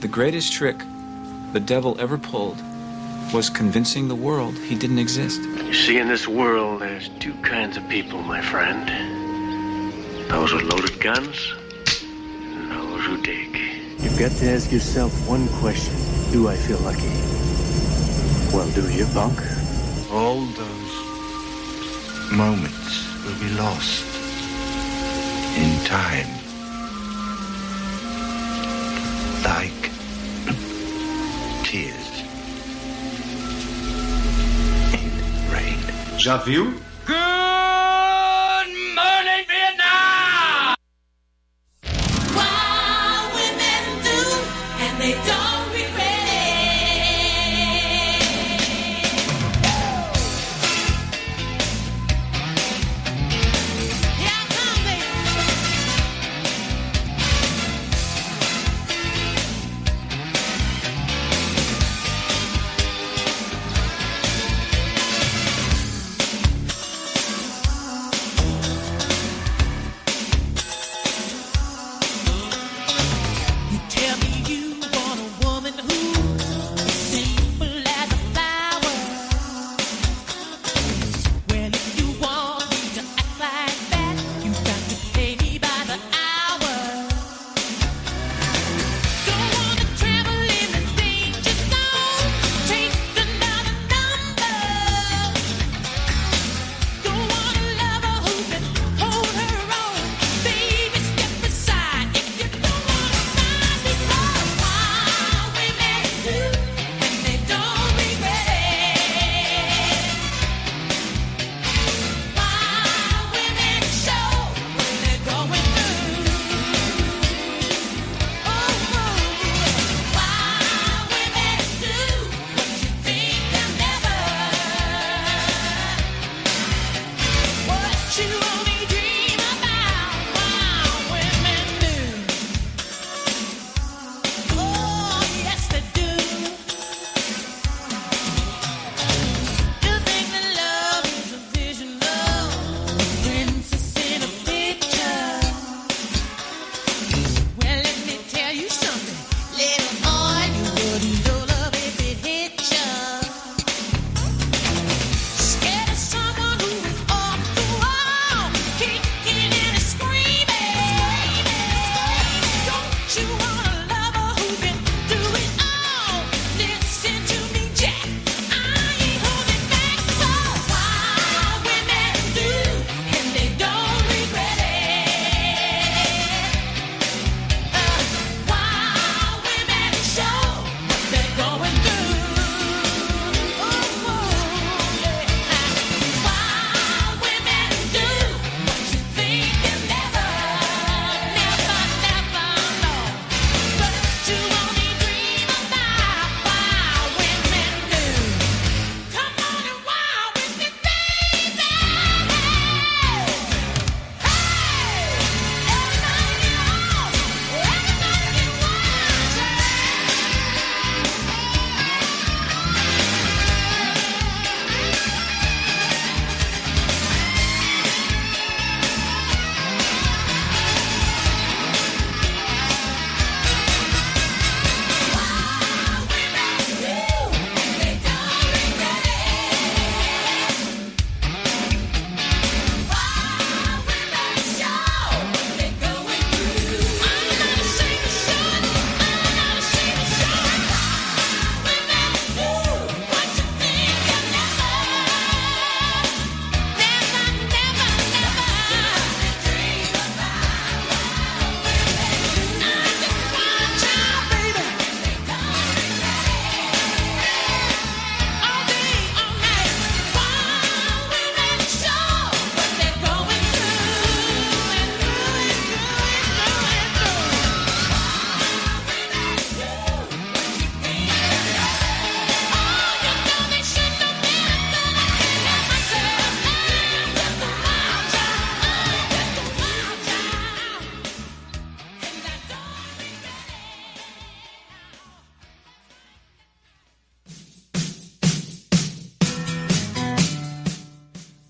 The greatest trick the devil ever pulled was convincing the world he didn't exist. You see, in this world, there's two kinds of people, my friend those with loaded guns, and those who dig. You've got to ask yourself one question Do I feel lucky? Well, do you, bunk? All those moments will be lost in time. já viu?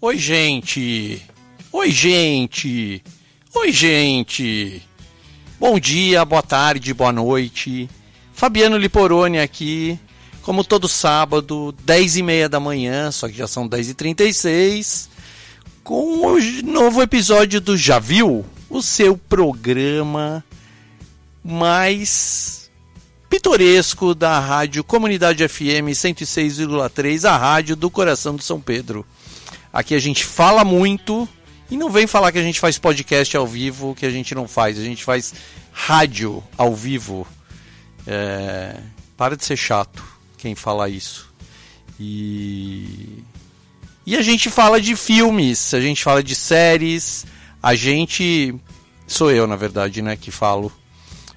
Oi, gente! Oi, gente! Oi, gente! Bom dia, boa tarde, boa noite. Fabiano Liporoni aqui, como todo sábado, 10 e meia da manhã, só que já são 10 e 36 com o novo episódio do Já Viu? O seu programa mais pitoresco da rádio Comunidade FM 106,3, a rádio do coração de São Pedro. Aqui a gente fala muito e não vem falar que a gente faz podcast ao vivo, que a gente não faz. A gente faz rádio ao vivo. É... Para de ser chato quem fala isso. E e a gente fala de filmes, a gente fala de séries, a gente. Sou eu, na verdade, né, que falo.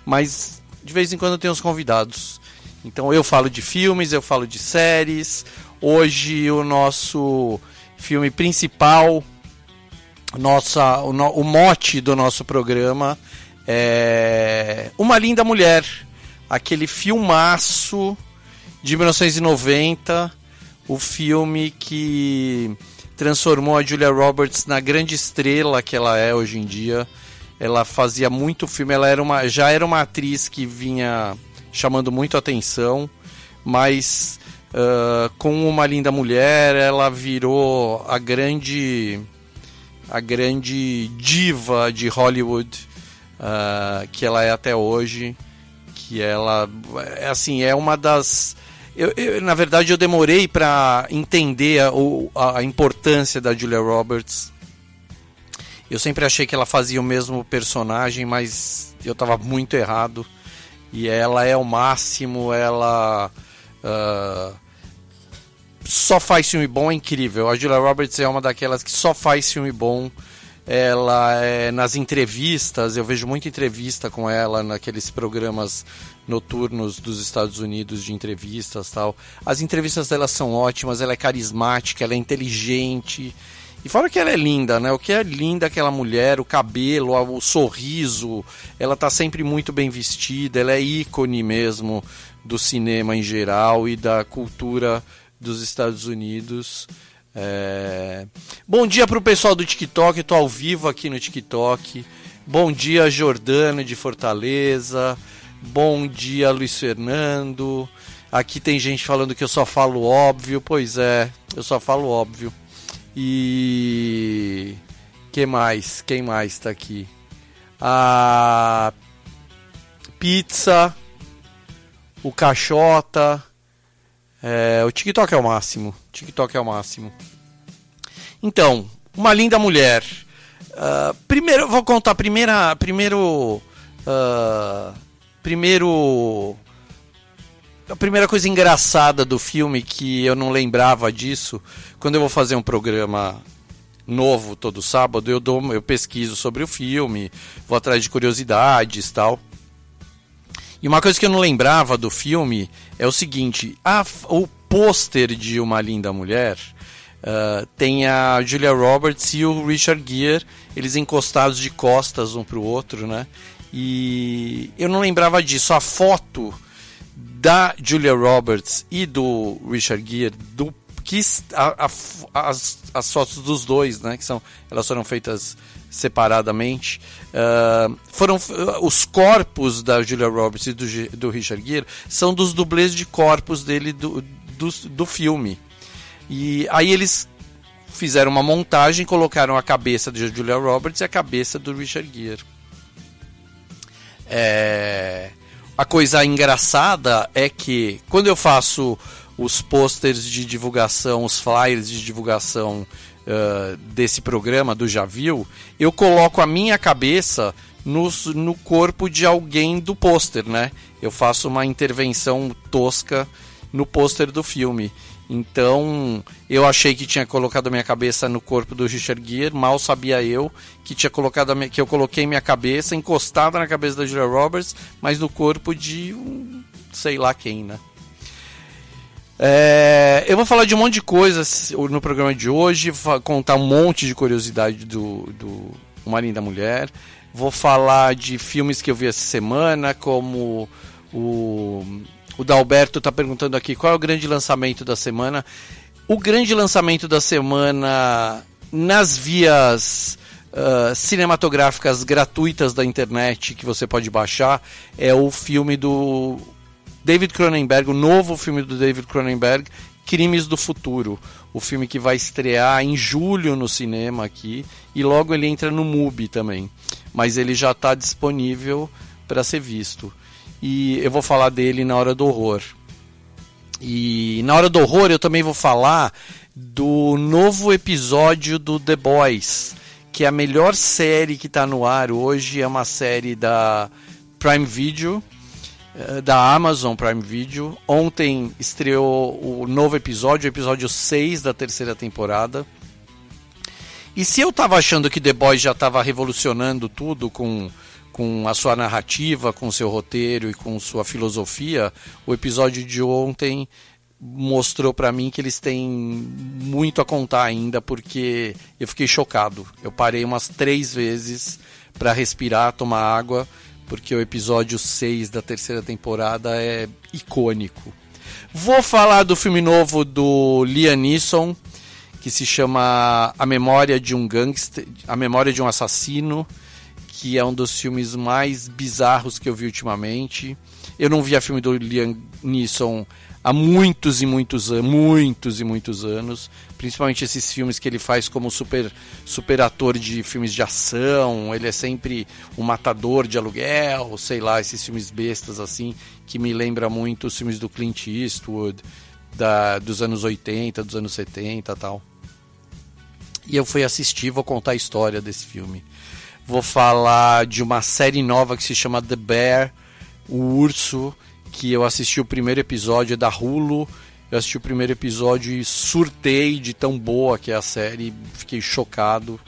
Mas de vez em quando tem os convidados. Então eu falo de filmes, eu falo de séries. Hoje o nosso filme principal, nossa, o, no, o mote do nosso programa é Uma Linda Mulher, aquele filmaço de 1990 o filme que transformou a Julia Roberts na grande estrela que ela é hoje em dia. Ela fazia muito filme, ela era uma, já era uma atriz que vinha chamando muito atenção, mas uh, com uma linda mulher ela virou a grande a grande diva de Hollywood uh, que ela é até hoje, que ela é assim é uma das eu, eu, na verdade, eu demorei para entender a, a, importância da Julia Roberts. Eu sempre achei que ela fazia o mesmo personagem, mas eu estava muito errado. E ela é o máximo, ela uh, só faz filme bom, é incrível. A Julia Roberts é uma daquelas que só faz filme bom. Ela é nas entrevistas, eu vejo muita entrevista com ela naqueles programas noturnos dos Estados Unidos de entrevistas tal. As entrevistas dela são ótimas, ela é carismática, ela é inteligente. E fora que ela é linda, né? O que é linda aquela mulher, o cabelo, o sorriso, ela tá sempre muito bem vestida, ela é ícone mesmo do cinema em geral e da cultura dos Estados Unidos. É... Bom dia pro pessoal do TikTok, tô ao vivo aqui no TikTok. Bom dia, Jordano de Fortaleza. Bom dia, Luiz Fernando. Aqui tem gente falando que eu só falo óbvio. Pois é, eu só falo óbvio. E. que mais? Quem mais tá aqui? A. Pizza. O Caixota. É, o TikTok é o máximo. TikTok é o máximo. Então, uma linda mulher. Uh, primeiro, vou contar primeira, primeiro. Uh, primeiro a primeira coisa engraçada do filme que eu não lembrava disso, quando eu vou fazer um programa novo todo sábado, eu dou, eu pesquiso sobre o filme, vou atrás de curiosidades, tal. E uma coisa que eu não lembrava do filme é o seguinte: a, o pôster de Uma Linda Mulher uh, tem a Julia Roberts e o Richard Gere, eles encostados de costas um para o outro, né? E eu não lembrava disso. A foto da Julia Roberts e do Richard Gere, do que a, a, as, as fotos dos dois, né, que são elas foram feitas separadamente, uh, foram uh, os corpos da Julia Roberts e do, do Richard Gere são dos dublês de corpos dele do, do, do filme. E aí eles fizeram uma montagem, colocaram a cabeça de Julia Roberts e a cabeça do Richard Gere. É... A coisa engraçada é que quando eu faço os posters de divulgação, os flyers de divulgação uh, desse programa do Já Viu, eu coloco a minha cabeça no, no corpo de alguém do pôster, né? Eu faço uma intervenção tosca no pôster do filme. Então, eu achei que tinha colocado a minha cabeça no corpo do Richard Gere, mal sabia eu que tinha colocado minha, que eu coloquei minha cabeça encostada na cabeça da Julia Roberts, mas no corpo de um sei lá quem, né? É, eu vou falar de um monte de coisas no programa de hoje, contar um monte de curiosidade do, do Uma Linda Mulher. Vou falar de filmes que eu vi essa semana, como o o Dalberto está perguntando aqui qual é o grande lançamento da semana. O grande lançamento da semana nas vias uh, cinematográficas gratuitas da internet que você pode baixar é o filme do David Cronenberg, o novo filme do David Cronenberg, Crimes do Futuro. O filme que vai estrear em julho no cinema aqui e logo ele entra no MUBI também. Mas ele já está disponível para ser visto. E eu vou falar dele na hora do horror. E na hora do horror eu também vou falar do novo episódio do The Boys, que é a melhor série que está no ar hoje, é uma série da Prime Video, da Amazon Prime Video. Ontem estreou o novo episódio, o episódio 6 da terceira temporada. E se eu tava achando que The Boys já estava revolucionando tudo com, com a sua narrativa, com seu roteiro e com sua filosofia, o episódio de ontem mostrou para mim que eles têm muito a contar ainda, porque eu fiquei chocado. Eu parei umas três vezes para respirar, tomar água, porque o episódio 6 da terceira temporada é icônico. Vou falar do filme novo do Liam Neeson, que se chama A Memória de um Gangster, A Memória de um Assassino, que é um dos filmes mais bizarros que eu vi ultimamente. Eu não via filme do Liam Neeson há muitos e muitos anos, muitos e muitos anos, principalmente esses filmes que ele faz como super super ator de filmes de ação, ele é sempre um matador de aluguel, sei lá, esses filmes bestas assim, que me lembra muito os filmes do Clint Eastwood, da, dos anos 80, dos anos 70 tal. E eu fui assistir, vou contar a história desse filme. Vou falar de uma série nova que se chama The Bear, o Urso, que eu assisti o primeiro episódio é da Hulu. Eu assisti o primeiro episódio e surtei de tão boa que é a série, fiquei chocado.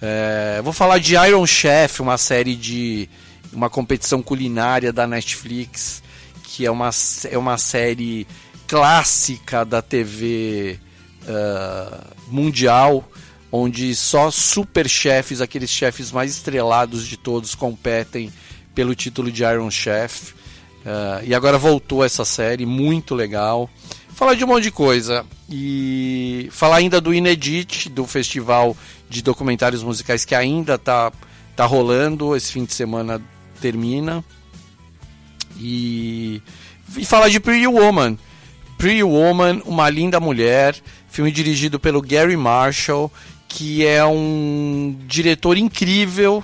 É, vou falar de Iron Chef, uma série de uma competição culinária da Netflix, que é uma, é uma série clássica da TV uh, mundial, onde só super chefes, aqueles chefes mais estrelados de todos, competem pelo título de Iron Chef. Uh, e agora voltou essa série, muito legal. Falar de um monte de coisa. E falar ainda do Inedit, do festival de documentários musicais que ainda tá, tá rolando. Esse fim de semana termina. E, e falar de Pretty Woman. Pretty Woman, Uma Linda Mulher, filme dirigido pelo Gary Marshall, que é um diretor incrível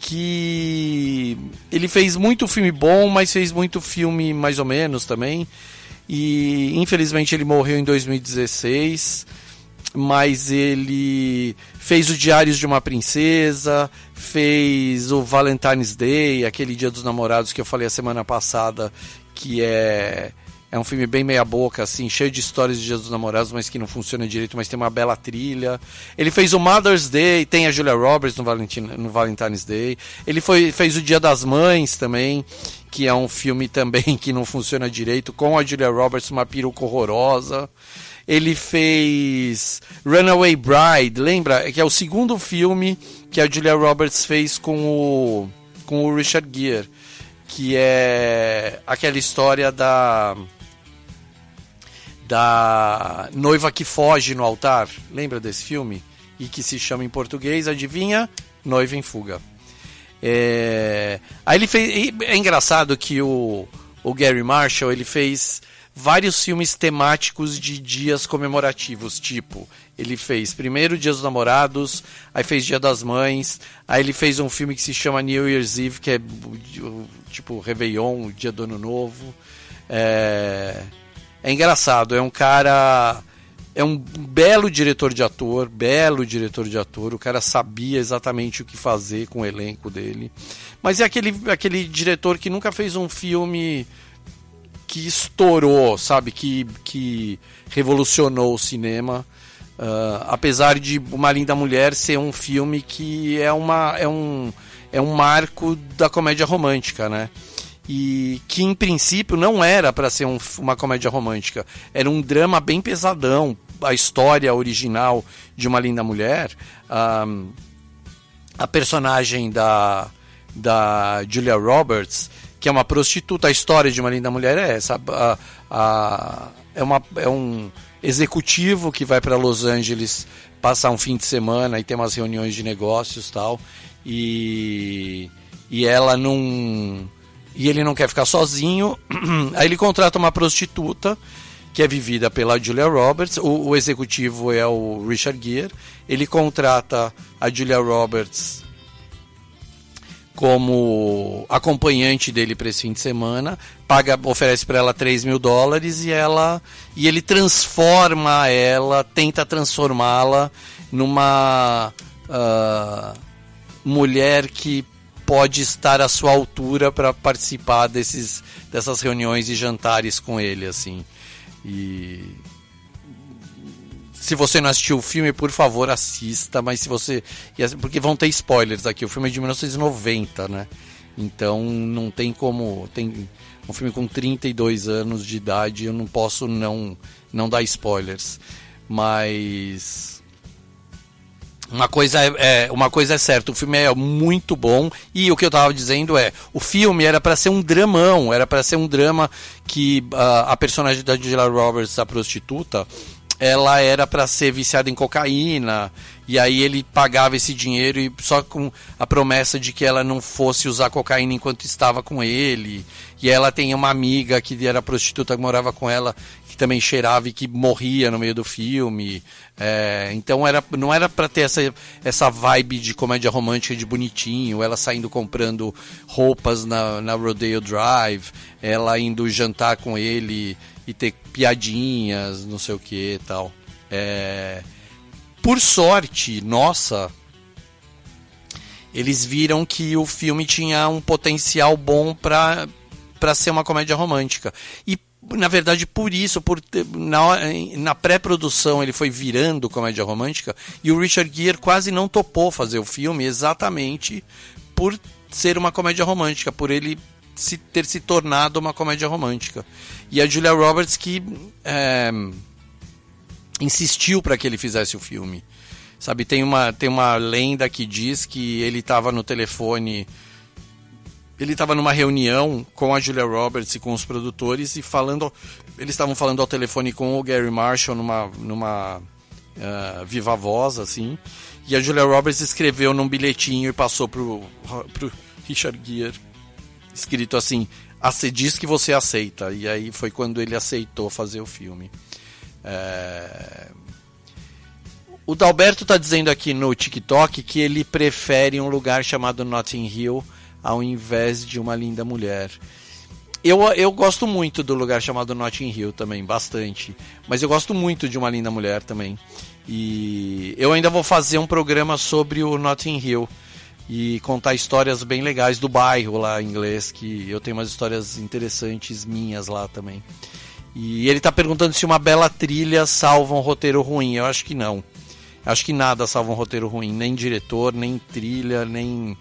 que ele fez muito filme bom, mas fez muito filme mais ou menos também. E infelizmente ele morreu em 2016, mas ele fez o Diários de uma Princesa, fez o Valentine's Day, aquele Dia dos Namorados que eu falei a semana passada, que é é um filme bem meia boca, assim, cheio de histórias de Dia dos Namorados, mas que não funciona direito, mas tem uma bela trilha. Ele fez o Mother's Day, tem a Julia Roberts no, no Valentine's Day. Ele foi, fez o Dia das Mães também, que é um filme também que não funciona direito, com a Julia Roberts, uma peruca horrorosa. Ele fez Runaway Bride, lembra? Que é o segundo filme que a Julia Roberts fez com o, com o Richard Gere, que é aquela história da da noiva que foge no altar. Lembra desse filme? E que se chama em português, adivinha? Noiva em fuga. É... Aí ele fez. É engraçado que o, o Gary Marshall ele fez vários filmes temáticos de dias comemorativos, tipo, ele fez primeiro Dia dos Namorados, aí fez Dia das Mães, aí ele fez um filme que se chama New Year's Eve, que é tipo Réveillon, o Dia do Ano Novo. É é engraçado, é um cara. É um belo diretor de ator, belo diretor de ator. O cara sabia exatamente o que fazer com o elenco dele. Mas é aquele, aquele diretor que nunca fez um filme que estourou, sabe? Que, que revolucionou o cinema. Uh, apesar de Uma Linda Mulher ser um filme que é, uma, é, um, é um marco da comédia romântica, né? E que em princípio não era para ser um, uma comédia romântica, era um drama bem pesadão. A história original de Uma Linda Mulher, um, a personagem da, da Julia Roberts, que é uma prostituta, a história de Uma Linda Mulher é essa. A, a, é, uma, é um executivo que vai para Los Angeles passar um fim de semana e tem umas reuniões de negócios tal. E, e ela não e ele não quer ficar sozinho. Aí ele contrata uma prostituta que é vivida pela Julia Roberts. O, o executivo é o Richard Gere. Ele contrata a Julia Roberts como acompanhante dele para esse fim de semana, paga, oferece para ela 3 mil dólares e ela e ele transforma ela, tenta transformá-la numa ah, mulher que pode estar à sua altura para participar desses, dessas reuniões e jantares com ele assim. E se você não assistiu o filme, por favor, assista, mas se você. Porque vão ter spoilers aqui. O filme é de 1990, né? Então não tem como. Tem um filme com 32 anos de idade, eu não posso não, não dar spoilers. Mas. Uma coisa é, é, uma coisa é certa, o filme é muito bom e o que eu estava dizendo é, o filme era para ser um dramão, era para ser um drama que uh, a personagem da Julia Roberts, a prostituta, ela era para ser viciada em cocaína e aí ele pagava esse dinheiro e só com a promessa de que ela não fosse usar cocaína enquanto estava com ele. E ela tem uma amiga que era prostituta que morava com ela que também cheirava e que morria no meio do filme é, então era não era para ter essa essa vibe de comédia romântica de bonitinho ela saindo comprando roupas na, na Rodeo Drive ela indo jantar com ele e ter piadinhas, não sei o que e tal. É... Por sorte, nossa, eles viram que o filme tinha um potencial bom para para ser uma comédia romântica. E na verdade por isso, por na, na pré-produção ele foi virando comédia romântica e o Richard Gere quase não topou fazer o filme exatamente por ser uma comédia romântica, por ele se ter se tornado uma comédia romântica. E a Julia Roberts que é, insistiu para que ele fizesse o filme. Sabe, tem uma, tem uma lenda que diz que ele estava no telefone. Ele estava numa reunião com a Julia Roberts e com os produtores e falando. Eles estavam falando ao telefone com o Gary Marshall numa, numa ah, viva voz, assim. E a Julia Roberts escreveu num bilhetinho e passou pro, pro Richard Gere escrito assim: "Ace- diz que você aceita. E aí foi quando ele aceitou fazer o filme. É, O Dalberto está dizendo aqui no TikTok que ele prefere um lugar chamado Notting Hill ao invés de uma linda mulher. Eu, eu gosto muito do lugar chamado Notting Hill também, bastante. Mas eu gosto muito de uma linda mulher também. E eu ainda vou fazer um programa sobre o Notting Hill e contar histórias bem legais do bairro lá em inglês, que eu tenho umas histórias interessantes minhas lá também. E ele está perguntando se uma bela trilha salva um roteiro ruim. Eu acho que não. Acho que nada salva um roteiro ruim, nem diretor, nem trilha, nem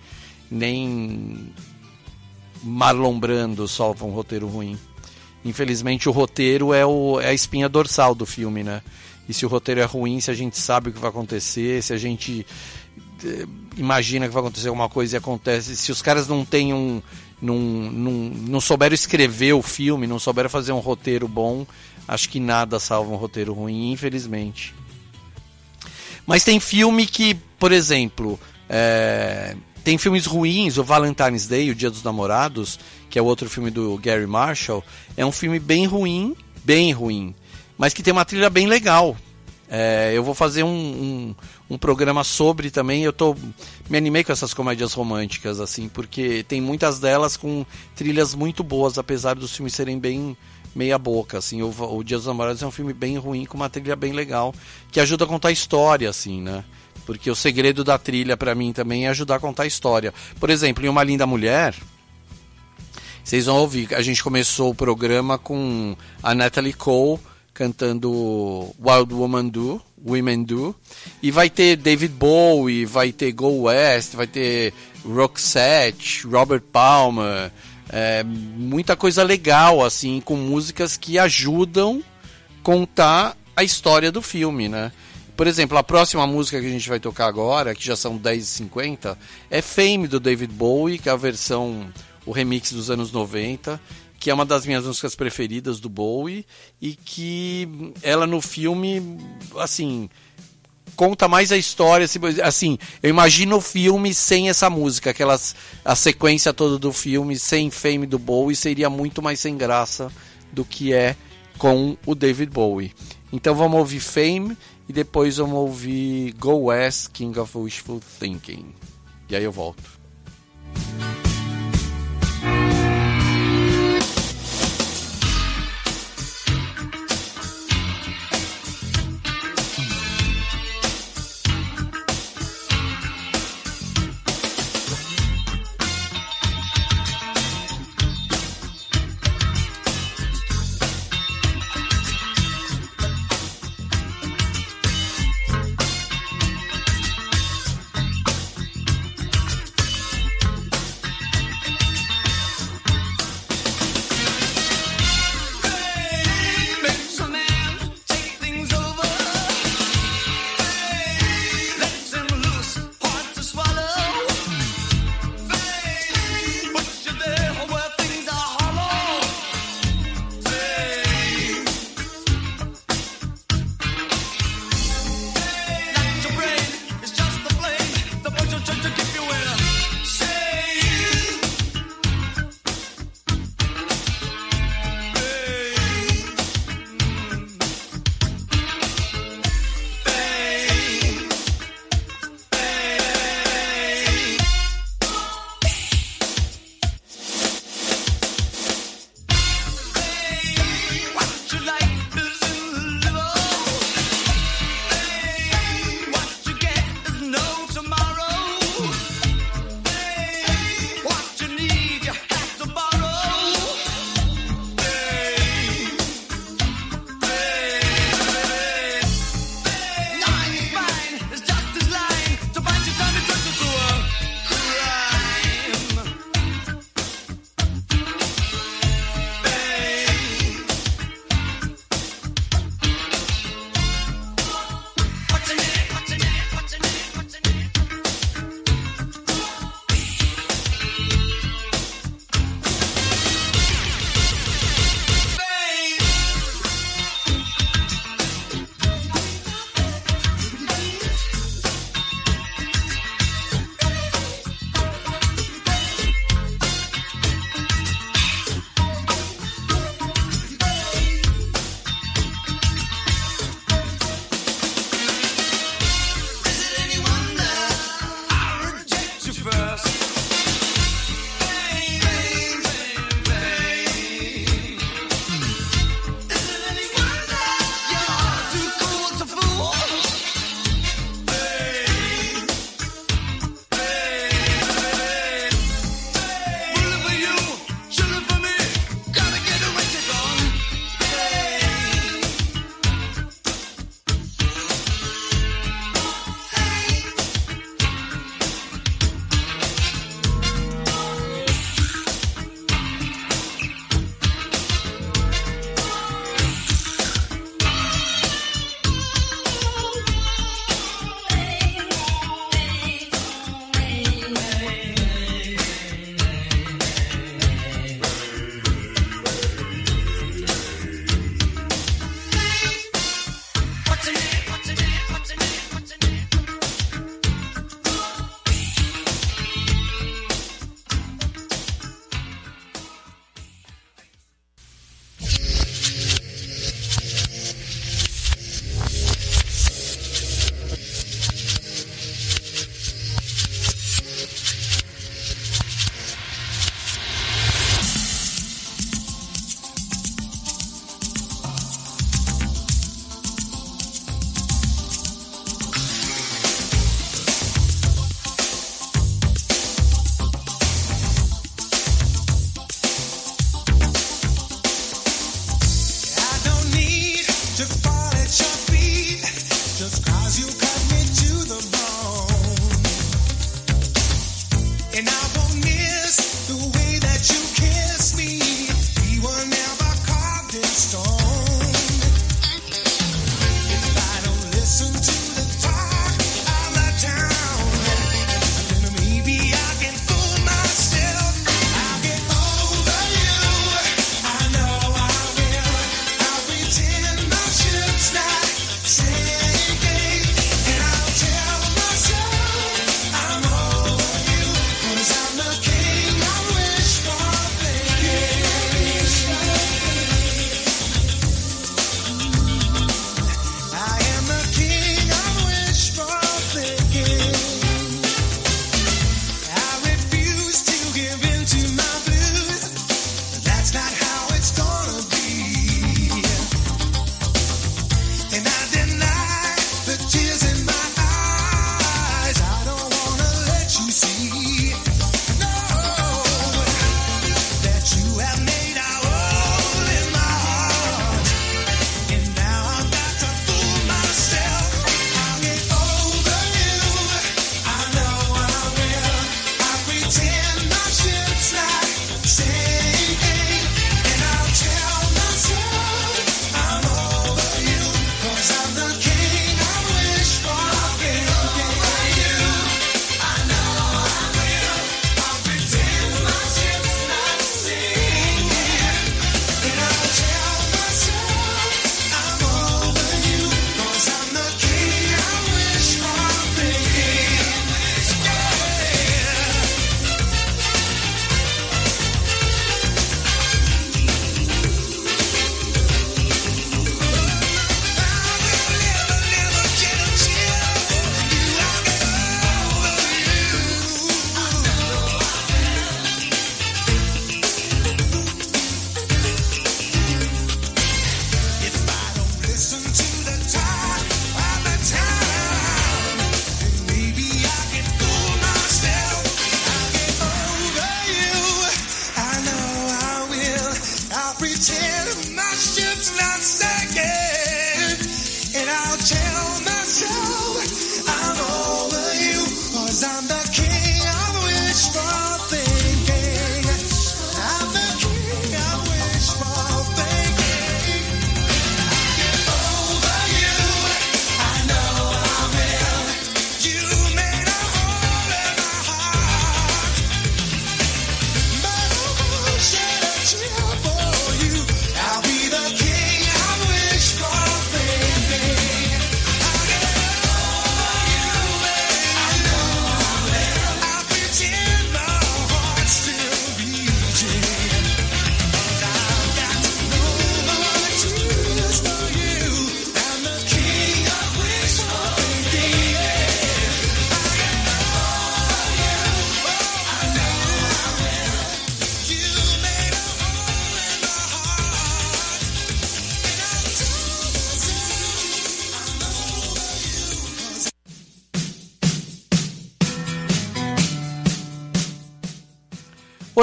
nem Marlon Brando salva um roteiro ruim. Infelizmente o roteiro é, o, é a espinha dorsal do filme, né? E se o roteiro é ruim, se a gente sabe o que vai acontecer, se a gente eh, imagina que vai acontecer alguma coisa e acontece, se os caras não têm um, não, não, não souberam escrever o filme, não souberam fazer um roteiro bom, acho que nada salva um roteiro ruim, infelizmente. Mas tem filme que, por exemplo, é, tem filmes ruins, o Valentine's Day, o Dia dos Namorados, que é outro filme do Gary Marshall, é um filme bem ruim, bem ruim, mas que tem uma trilha bem legal. É, eu vou fazer um, um, um programa sobre também. Eu tô me animei com essas comédias românticas assim, porque tem muitas delas com trilhas muito boas, apesar dos filmes serem bem meia boca, assim. O, o Dia dos Namorados é um filme bem ruim com uma trilha bem legal, que ajuda a contar a história, assim, né? Porque o segredo da trilha para mim também é ajudar a contar a história. Por exemplo, em Uma Linda Mulher, vocês vão ouvir, a gente começou o programa com a Natalie Cole cantando Wild Woman Do, Women Do, e vai ter David Bowie, vai ter Go West, vai ter Roxette, Robert Palmer, é, muita coisa legal assim, com músicas que ajudam contar a história do filme, né? Por exemplo, a próxima música que a gente vai tocar agora, que já são 10h50, é Fame do David Bowie, que é a versão, o remix dos anos 90, que é uma das minhas músicas preferidas do Bowie e que ela no filme, assim, conta mais a história. Assim, eu imagino o filme sem essa música, aquelas, a sequência toda do filme, sem Fame do Bowie, seria muito mais sem graça do que é com o David Bowie. Então vamos ouvir Fame e depois vamos ouvir Go West, King of Wishful Thinking. E aí eu volto.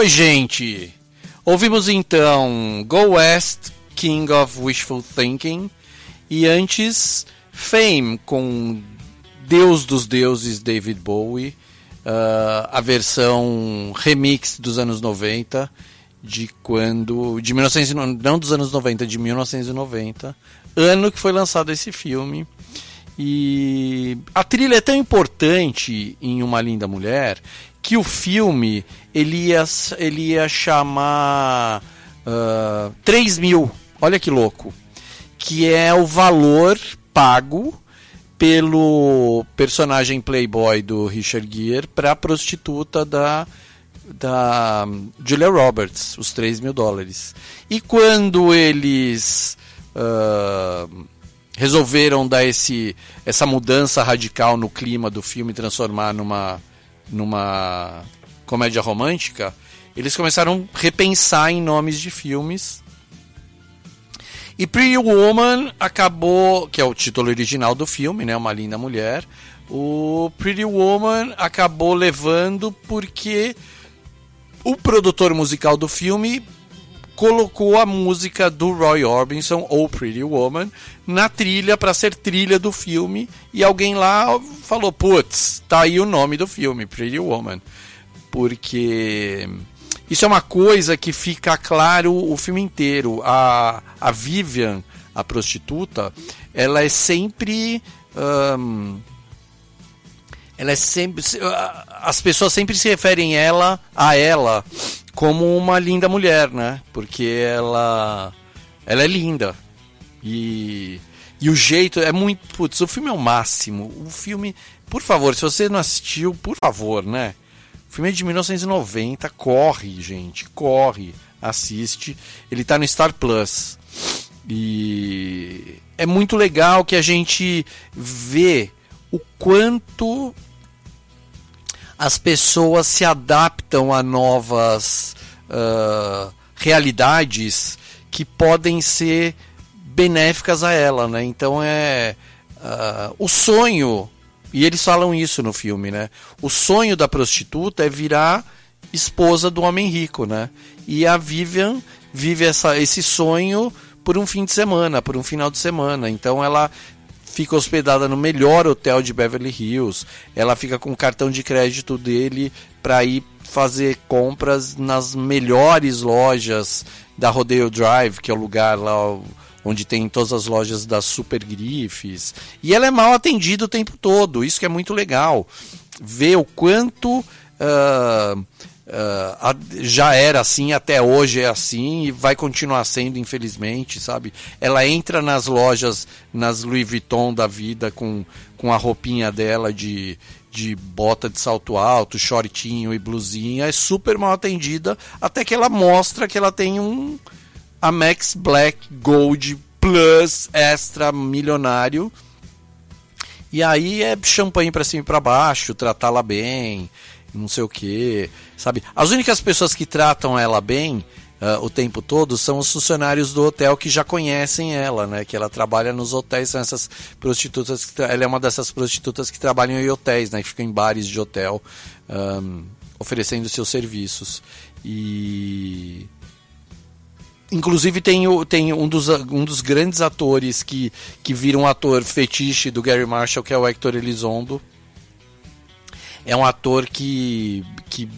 Oi, gente! Ouvimos então Go West, King of Wishful Thinking, e antes Fame com Deus dos Deuses David Bowie, ah, a versão remix dos anos 90, de quando. de 1990, não dos anos 90, de 1990, ano que foi lançado esse filme. E a trilha é tão importante em Uma Linda Mulher que o filme ele ia, ele ia chamar ah, 3 mil, olha que louco, que é o valor pago pelo personagem playboy do Richard Gere para a prostituta da, da Julia Roberts, os 3 mil dólares. E quando eles ah, resolveram dar esse, essa mudança radical no clima do filme, transformar numa, numa comédia romântica, eles começaram a repensar em nomes de filmes. E Pretty Woman acabou, que é o título original do filme, né, Uma Linda Mulher. O Pretty Woman acabou levando porque o produtor musical do filme colocou a música do Roy Orbison, ou Pretty Woman, na trilha para ser trilha do filme. E alguém lá falou: Putz, tá aí o nome do filme, Pretty Woman. Porque isso é uma coisa que fica claro o filme inteiro. A, a Vivian, a prostituta, ela é sempre. ela é sempre. As pessoas sempre se referem ela a ela como uma linda mulher, né? Porque ela. Ela é linda. E. E o jeito é muito. Putz, o filme é o máximo. O filme. Por favor, se você não assistiu, por favor, né? O filme é de 1990. Corre, gente. Corre. Assiste. Ele tá no Star Plus. E. É muito legal que a gente vê o quanto as pessoas se adaptam a novas ah, realidades que podem ser benéficas a ela, né? Então é ah, o sonho e eles falam isso no filme, né? O sonho da prostituta é virar esposa do homem rico, né? E a Vivian vive essa, esse sonho por um fim de semana, por um final de semana. Então ela fica hospedada no melhor hotel de Beverly Hills. Ela fica com o cartão de crédito dele para ir fazer compras nas melhores lojas da Rodeo Drive, que é o lugar lá onde tem todas as lojas das super grifes. E ela é mal atendida o tempo todo. Isso que é muito legal. Ver o quanto ah, a- já era assim, até hoje é assim e vai continuar sendo, infelizmente, sabe? Ela entra nas lojas, nas Louis Vuitton da vida com, com a roupinha dela de, de bota de salto alto, shortinho e blusinha, é super mal atendida, até que ela mostra que ela tem um Amex Black Gold Plus Extra milionário. E aí é champanhe pra cima e pra baixo, tratá-la bem, não sei o que, sabe? As únicas pessoas que tratam ela bem ah, o tempo todo são os funcionários do hotel que já conhecem ela, né? Que ela trabalha nos hotéis, são essas prostitutas. Que ela é uma dessas prostitutas que trabalham em hotéis, né? Que ficam em bares de hotel, ahm, oferecendo seus serviços. E Inclusive tem, tem um, dos, um dos grandes atores que, que vira um ator fetiche do Gary Marshall, que é o Hector Elizondo. É um ator que, que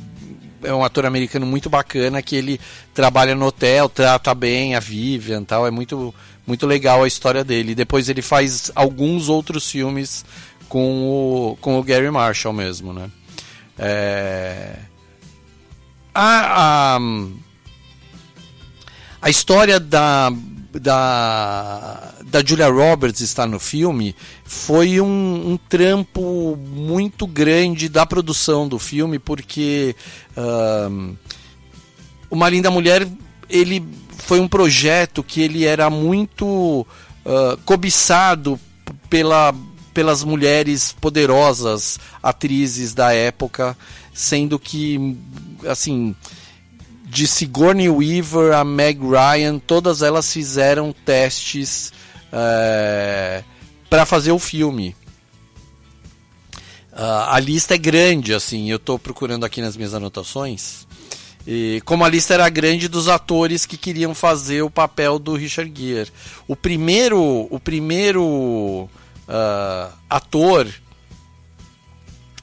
é um ator americano muito bacana, que ele trabalha no hotel, trata bem a Vivian tal. É muito, muito legal a história dele. Depois ele faz alguns outros filmes com o, com o Gary Marshall mesmo, né? É... A, a, a história da, da, da Julia Roberts estar no filme foi um, um trampo muito grande da produção do filme, porque ahn, Uma Linda Mulher ele foi um projeto que ele era muito ah, cobiçado pela, pelas mulheres poderosas atrizes da época, sendo que assim de Sigourney Weaver a Meg Ryan, todas elas fizeram testes para fazer o filme. Ah, a lista é grande, assim, eu estou procurando aqui nas minhas anotações. E como a lista era grande dos atores que queriam fazer o papel do Richard Gere. O primeiro, o primeiro ah, ator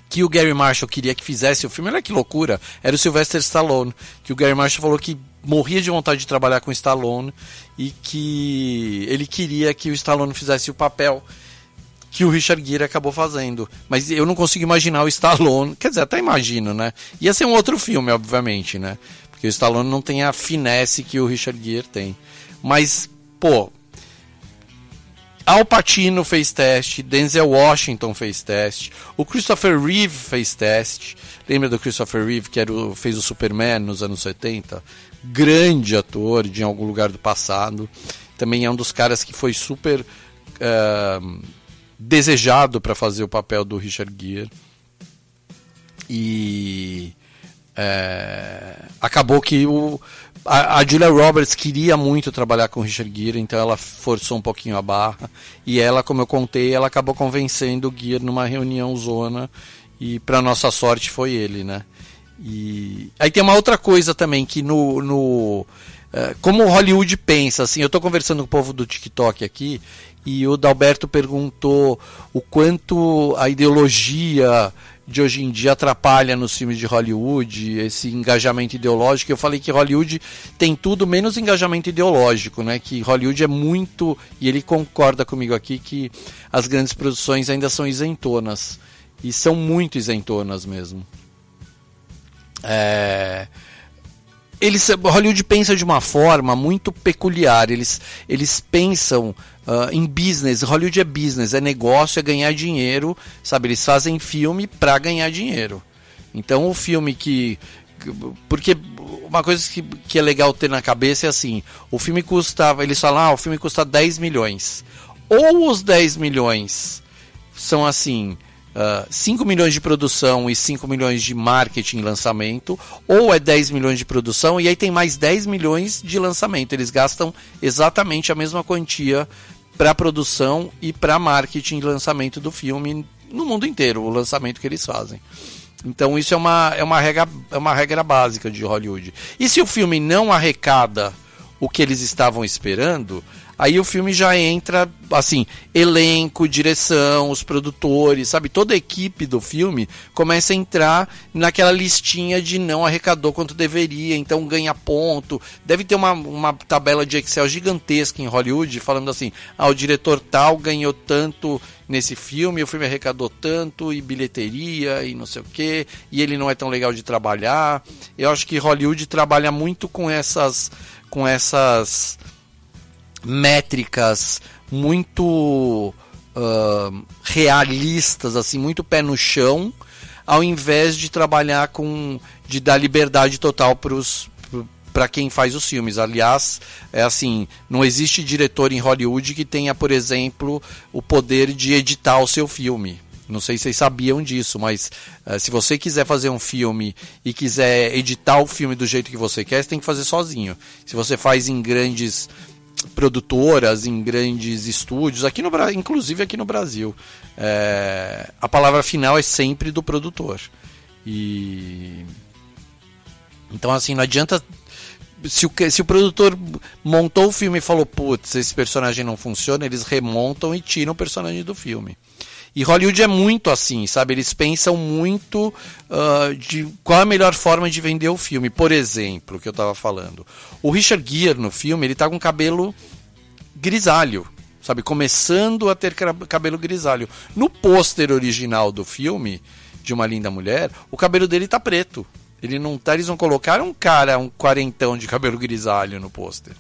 que o Gary Marshall queria que fizesse o filme, olha que loucura, era o Sylvester Stallone, que o Gary Marshall falou que morria de vontade de trabalhar com o Stallone e que ele queria que o Stallone fizesse o papel que o Richard Gere acabou fazendo. Mas eu não consigo imaginar o Stallone, quer dizer, até imagino, né? Ia ser um outro filme, obviamente, né? Porque o Stallone não tem a finesse que o Richard Gere tem. Mas, pô, Al Pacino fez teste, Denzel Washington fez teste, o Christopher Reeve fez teste. Lembra do Christopher Reeve que era o, fez o Superman nos anos 70? Grande ator de algum lugar do passado. Também é um dos caras que foi super ah, desejado para fazer o papel do Richard Gere. E é, acabou que o, a, a Julia Roberts queria muito trabalhar com o Richard Gere, então ela forçou um pouquinho a barra. E ela, como eu contei, ela acabou convencendo o Gere numa reunião zona. E para nossa sorte foi ele, né? E aí tem uma outra coisa também que no, no eh, como Hollywood pensa, assim, eu estou conversando com o povo do TikTok aqui e o Dalberto perguntou o quanto a ideologia de hoje em dia atrapalha nos filmes de Hollywood, esse engajamento ideológico. Eu falei que Hollywood tem tudo menos engajamento ideológico, né? Que Hollywood é muito, e ele concorda comigo aqui que as grandes produções ainda são isentonas e são muito isentonas mesmo. É, eles Hollywood pensa de uma forma muito peculiar. Eles, eles pensam ah, em business. Hollywood é business, é negócio, é ganhar dinheiro, sabe? Eles fazem filme para ganhar dinheiro. Então o filme que porque uma coisa que, que é legal ter na cabeça é assim, o filme custava, eles falam, ah, o filme custa 10 milhões. Ou os 10 milhões são assim, Uh, 5 milhões de produção e 5 milhões de marketing lançamento, ou é 10 milhões de produção e aí tem mais 10 milhões de lançamento. Eles gastam exatamente a mesma quantia para produção e para marketing e lançamento do filme no mundo inteiro, o lançamento que eles fazem. Então isso é uma, é uma, regra, é uma regra básica de Hollywood. E se o filme não arrecada o que eles estavam esperando, aí o filme já entra, assim, elenco, direção, os produtores, sabe? Toda a equipe do filme começa a entrar naquela listinha de não arrecadou quanto deveria, então ganha ponto. Deve ter uma, uma tabela de Excel gigantesca em Hollywood falando assim: ah, o diretor tal ganhou tanto nesse filme, o filme arrecadou tanto, e bilheteria, e não sei o que, e ele não é tão legal de trabalhar. Eu acho que Hollywood trabalha muito com essas. com essas métricas muito ah, realistas, assim, muito pé no chão, ao invés de trabalhar com de dar liberdade total para os para quem faz os filmes. Aliás, é assim, não existe diretor em Hollywood que tenha, por exemplo, o poder de editar o seu filme. Não sei se vocês sabiam disso, mas eh, se você quiser fazer um filme e quiser editar o filme do jeito que você quer, você tem que fazer sozinho. Se você faz em grandes produtoras, em grandes estúdios, aqui no inclusive aqui no Brasil, é, a palavra final é sempre do produtor. E então assim não adianta se o, se o produtor montou o filme e falou, putz, esse personagem não funciona, eles remontam e tiram o personagem do filme. E Hollywood é muito assim, sabe? Eles pensam muito ah, de qual a melhor forma de vender o filme. Por exemplo, o que eu tava falando. O Richard Gere no filme, ele tá com cabelo grisalho, sabe? Começando a ter cabelo grisalho. No pôster original do filme, de Uma Linda Mulher, o cabelo dele tá preto. Ele não tá, eles não colocaram um cara, um quarentão de cabelo grisalho no pôster.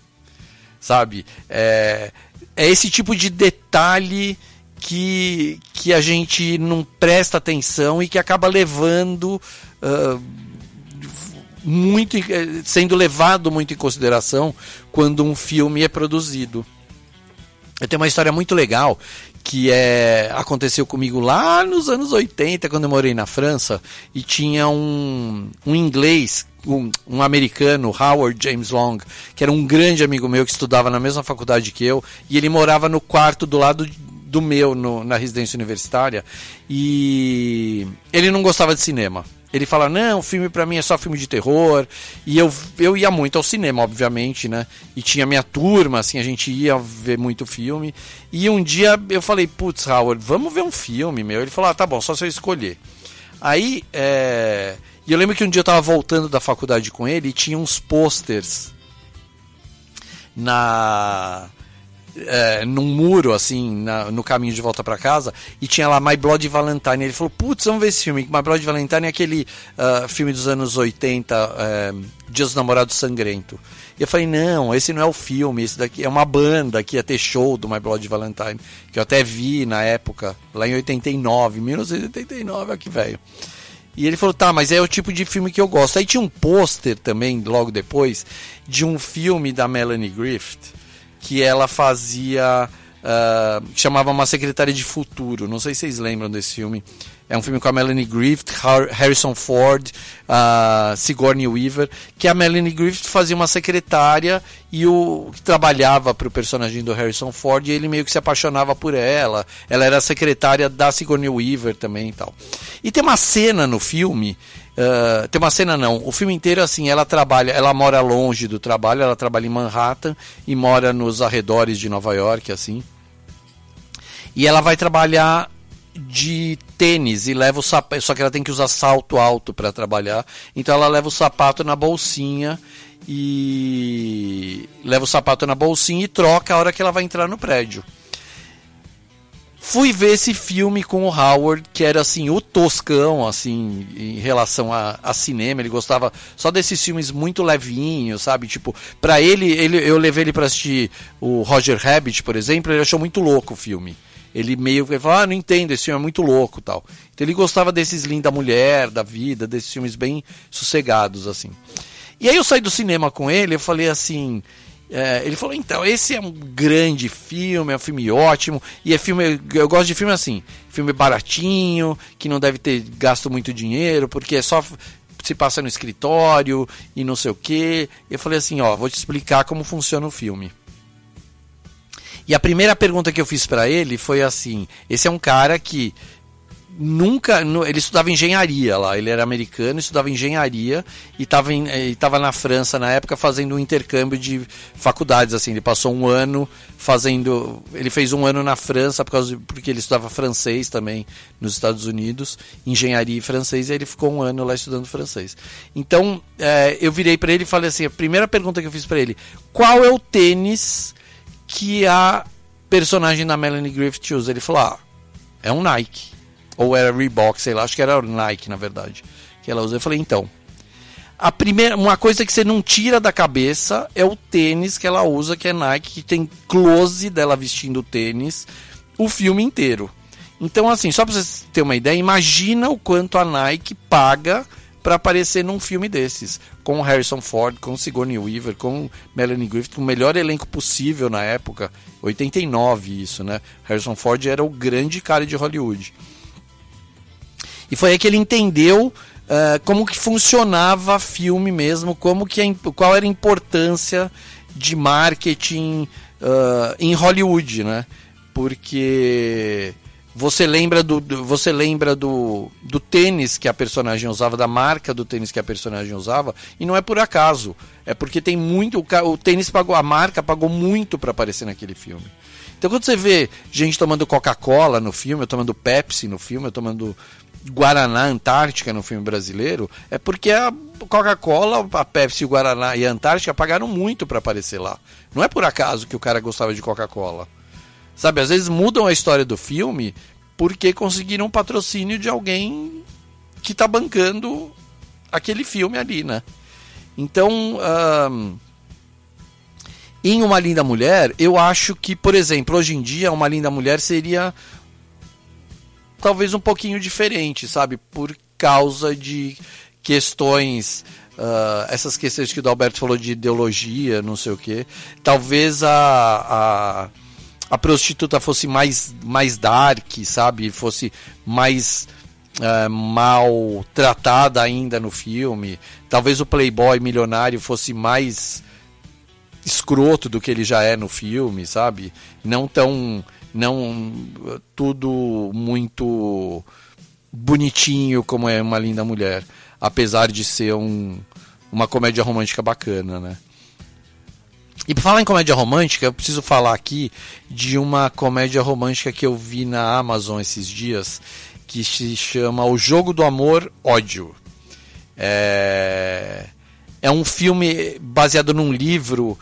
Sabe? É, é esse tipo de detalhe que, que a gente não presta atenção e que acaba levando. ah, muito sendo levado muito em consideração quando um filme é produzido. Eu tenho uma história muito legal que é aconteceu comigo lá nos anos 80, quando eu morei na França, e tinha um, um inglês, um, um americano, Howard James Long, que era um grande amigo meu que estudava na mesma faculdade que eu, e ele morava no quarto do lado do meu, no- na residência universitária, e ele não gostava de cinema. Ele fala, não, filme pra mim é só filme de terror. E eu, eu ia muito ao cinema, obviamente, né? E tinha minha turma, assim, a gente ia ver muito filme. E um dia eu falei, putz, Howard, vamos ver um filme, meu. Ele falou, ah, tá bom, só se eu escolher. Aí, é... E eu lembro que um dia eu tava voltando da faculdade com ele e tinha uns posters na é, num muro, assim, na- no caminho de volta pra casa, e tinha lá My Blood Valentine. Ele falou, putz, vamos ver esse filme. My Blood Valentine é aquele ah, filme dos anos 80, é, Dia dos Namorados Sangrento. E eu falei, não, esse não é o filme, esse daqui é uma banda que ia ter show do My Blood Valentine, que eu até vi na época, lá em 89, 1989, olha que velho. E ele falou, tá, mas é o tipo de filme que eu gosto. Aí tinha um pôster também, logo depois, de um filme da Melanie Griffith, que ela fazia. que chamava Uma Secretária de Futuro. Não sei se vocês lembram desse filme. É um filme com a Melanie Griffith, Har- Harrison Ford, a Sigourney Weaver, que a Melanie Griffith fazia uma secretária e o que trabalhava para o personagem do Harrison Ford e ele meio que se apaixonava por ela. Ela era secretária da Sigourney Weaver também e tal. E tem uma cena no filme Uh, tem uma cena não, o filme inteiro assim, ela trabalha, ela mora longe do trabalho, ela trabalha em Manhattan e mora nos arredores de Nova York, assim. E ela vai trabalhar de tênis e leva o sapato, só que ela tem que usar salto alto para trabalhar. Então ela leva o sapato na bolsinha e leva o sapato na bolsinha e troca a hora que ela vai entrar no prédio. Fui ver esse filme com o Howard, que era assim, o toscão, assim, em relação a, a cinema. Ele gostava só desses filmes muito levinhos, sabe? Tipo, pra ele, ele eu levei ele pra assistir o Roger Rabbit, por exemplo, ele achou muito louco o filme. Ele meio que falou, ah, não entendo, esse filme é muito louco tal. Então ele gostava desses Linda Mulher, da vida, desses filmes bem sossegados, assim. E aí eu saí do cinema com ele, eu falei assim. É, ele falou, então, esse é um grande filme, é um filme ótimo, e é filme. Eu gosto de filme assim, filme baratinho, que não deve ter gasto muito dinheiro, porque é só se passa no escritório e não sei o quê. Eu falei assim, ó, vou te explicar como funciona o filme. E a primeira pergunta que eu fiz pra ele foi assim: esse é um cara que nunca. nu- Ele estudava engenharia lá, ele era americano, estudava engenharia e estava na França na época fazendo um intercâmbio de faculdades. assim Ele passou um ano fazendo. Ele fez um ano na França por causa de- porque ele estudava francês também nos Estados Unidos, engenharia e francês, e ele ficou um ano lá estudando francês. Então eh, eu virei pra ele e falei assim: a primeira pergunta que eu fiz pra ele, qual é o tênis que a personagem da Melanie Griffith usa? Ele falou: ah, é um Nike. Ou era Reebok, sei lá, acho que era Nike, na verdade. Que ela usa. Eu falei, então. A primeira, uma coisa que você não tira da cabeça é o tênis que ela usa, que é Nike, que tem close dela vestindo tênis o filme inteiro. Então, assim, só pra você ter uma ideia, imagina o quanto a Nike paga para aparecer num filme desses. Com Harrison Ford, com Sigourney Weaver, com Melanie Griffith, com o melhor elenco possível na época. 89 isso, né? Harrison Ford era o grande cara de Hollywood. E foi aí que ele entendeu eh, como que funcionava filme mesmo, como que a qual era a importância de marketing ah, em Hollywood, né? Porque Você lembra do, do- você lembra do, do tênis que a personagem usava, da marca do tênis que a personagem usava, e não é por acaso. É porque tem muito. O, o tênis pagou, a marca pagou muito para aparecer naquele filme. Então quando você vê gente tomando Coca-Cola no filme, tomando Pepsi no filme, tomando Guaraná Antártica no filme brasileiro, é porque a Coca-Cola, a Pepsi, o Guaraná e a Antártica pagaram muito para aparecer lá. Não é por acaso que o cara gostava de Coca-Cola. Sabe, às vezes mudam a história do filme porque conseguiram um patrocínio de alguém que tá bancando aquele filme ali, né? Então, em Uma Linda Mulher, eu acho que, por exemplo, hoje em dia, Uma Linda Mulher seria talvez um pouquinho diferente, sabe? Por causa de questões. ah, essas questões que o Dalberto falou de ideologia, não sei o quê. Talvez a, a, a prostituta fosse mais, mais dark, sabe? Fosse mais ah, mal tratada ainda no filme. Talvez o playboy milionário fosse mais escroto do que ele já é no filme, sabe? Não tão não tudo muito bonitinho como é uma linda mulher, apesar de ser um, uma comédia romântica bacana, né? E por falar em comédia romântica, eu preciso falar aqui de uma comédia romântica que eu vi na Amazon esses dias, que se chama O Jogo do Amor Ódio. É, é um filme baseado num livro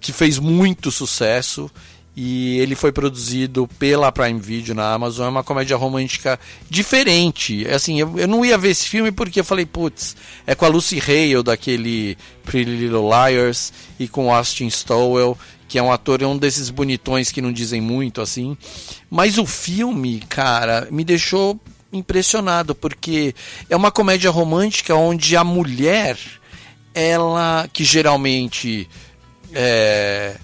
que fez muito sucesso e ele foi produzido pela Prime Video na Amazon. É uma comédia romântica diferente. Assim, eu, eu não ia ver esse filme porque eu falei, putz, é com a Lucy Hale daquele Pretty Little Liars e com Austin Stowell, que é um ator, é um desses bonitões que não dizem muito assim. Mas o filme, cara, me deixou impressionado porque é uma comédia romântica onde a mulher, ela que geralmente é,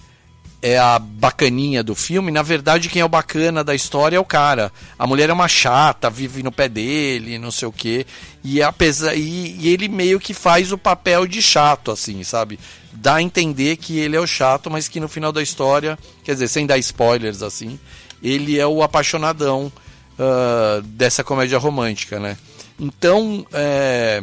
é a bacaninha do filme, na verdade quem é o bacana da história é o cara. A mulher é uma chata, vive no pé dele, não sei o quê. E, apesar, e, e ele meio que faz o papel de chato, assim, sabe? Dá a entender que ele é o chato, mas que no final da história, quer dizer, sem dar spoilers assim, ele é o apaixonadão ah, dessa comédia romântica, né? Então, é,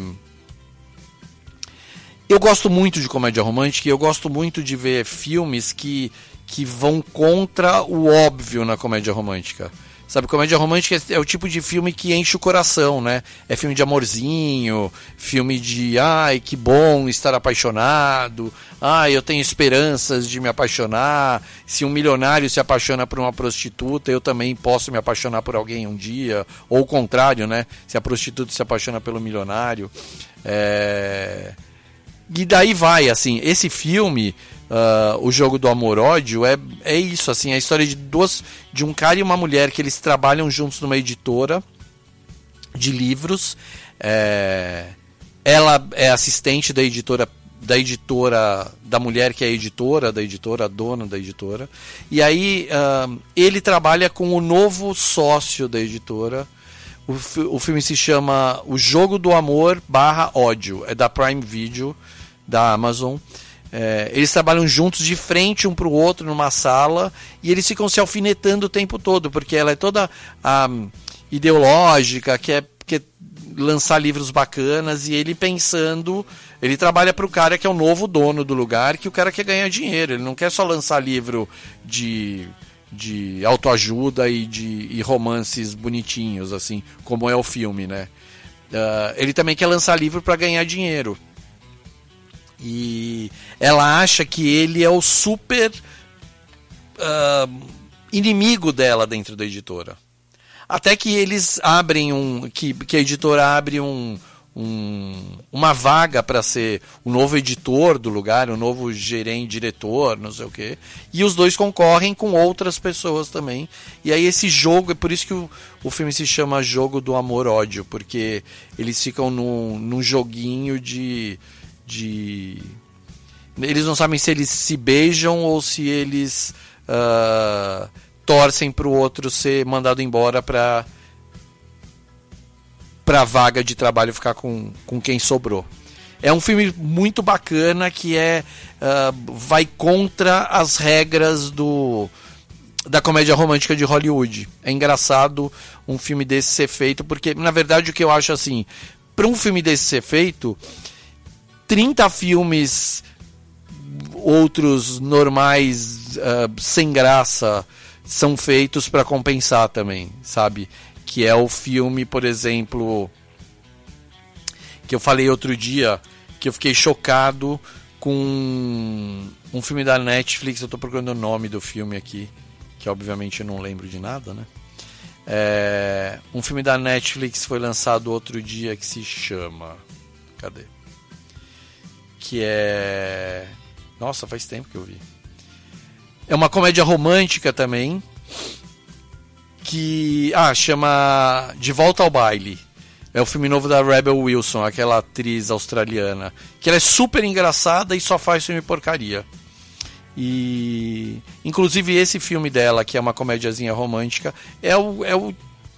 eu gosto muito de comédia romântica e eu gosto muito de ver filmes que, que vão contra o óbvio na comédia romântica. Sabe, comédia romântica é o tipo de filme que enche o coração, né? É filme de amorzinho, filme de ai, que bom estar apaixonado, ai, eu tenho esperanças de me apaixonar. Se um milionário se apaixona por uma prostituta, eu também posso me apaixonar por alguém um dia. Ou o contrário, né? Se a prostituta se apaixona pelo milionário. É... E daí vai, assim, esse filme, ah, O Jogo do Amor Ódio, é, é isso, assim, é a história de duas. de um cara e uma mulher que eles trabalham juntos numa editora de livros. É, ela é assistente da editora da editora da mulher que é editora da editora dona da editora e aí ah, ele trabalha com o novo sócio da editora o, o filme se chama O Jogo do Amor barra ódio é da Prime Video da Amazon. É, eles trabalham juntos de frente um para o outro numa sala e eles ficam se alfinetando o tempo todo porque ela é toda ah, ideológica quer, quer lançar livros bacanas e ele pensando ele trabalha para o cara que é o novo dono do lugar que o cara quer ganhar dinheiro. Ele não quer só lançar livro de de autoajuda e de e romances bonitinhos assim como é o filme né? Ah, ele também quer lançar livro para ganhar dinheiro e ela acha que ele é o super ah, inimigo dela dentro da editora. Até que eles abrem um. que, que a editora abre um, um- uma vaga para ser o novo editor do lugar, o novo gerente, diretor, não sei o quê. E os dois concorrem com outras pessoas também. E aí esse jogo, é por isso que o, o filme se chama Jogo do Amor-Ódio, porque eles ficam num, num joguinho de. De. Eles não sabem se eles se beijam ou se eles ah, torcem para o outro ser mandado embora para para vaga de trabalho ficar com, com quem sobrou. É um filme muito bacana que é ah, vai contra as regras do da comédia romântica de Hollywood. É engraçado um filme desse ser feito, porque na verdade o que eu acho assim, para um filme desse ser feito, 30 filmes outros normais ah, sem graça são feitos para compensar também, sabe? Que é o filme, por exemplo, que eu falei outro dia, que eu fiquei chocado com um filme da Netflix, eu tô procurando o nome do filme aqui, que obviamente eu não lembro de nada, né? É, um filme da Netflix foi lançado outro dia que se chama. Cadê? Que é. Nossa, faz tempo que eu vi. É uma comédia romântica também. Que. Ah, chama De Volta ao Baile. É o filme novo da Rebel Wilson, aquela atriz australiana. Que ela é super engraçada e só faz filme porcaria. E. Inclusive esse filme dela, que é uma comédiazinha romântica, é o, é o,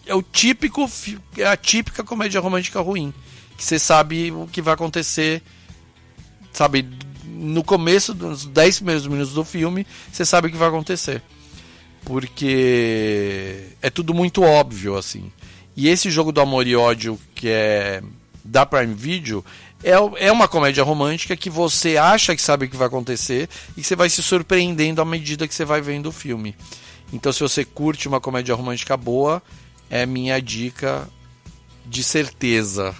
é o típico. É a típica comédia romântica ruim. Que você sabe o que vai acontecer. Sabe, no começo dos 10 primeiros minutos do filme, você sabe o que vai acontecer. Porque é tudo muito óbvio, assim. E esse jogo do amor e ódio, que é da Prime Video, é, é uma comédia romântica que você acha que sabe o que vai acontecer e que você vai se surpreendendo à medida que você vai vendo o filme. Então, se você curte uma comédia romântica boa, é minha dica de certeza.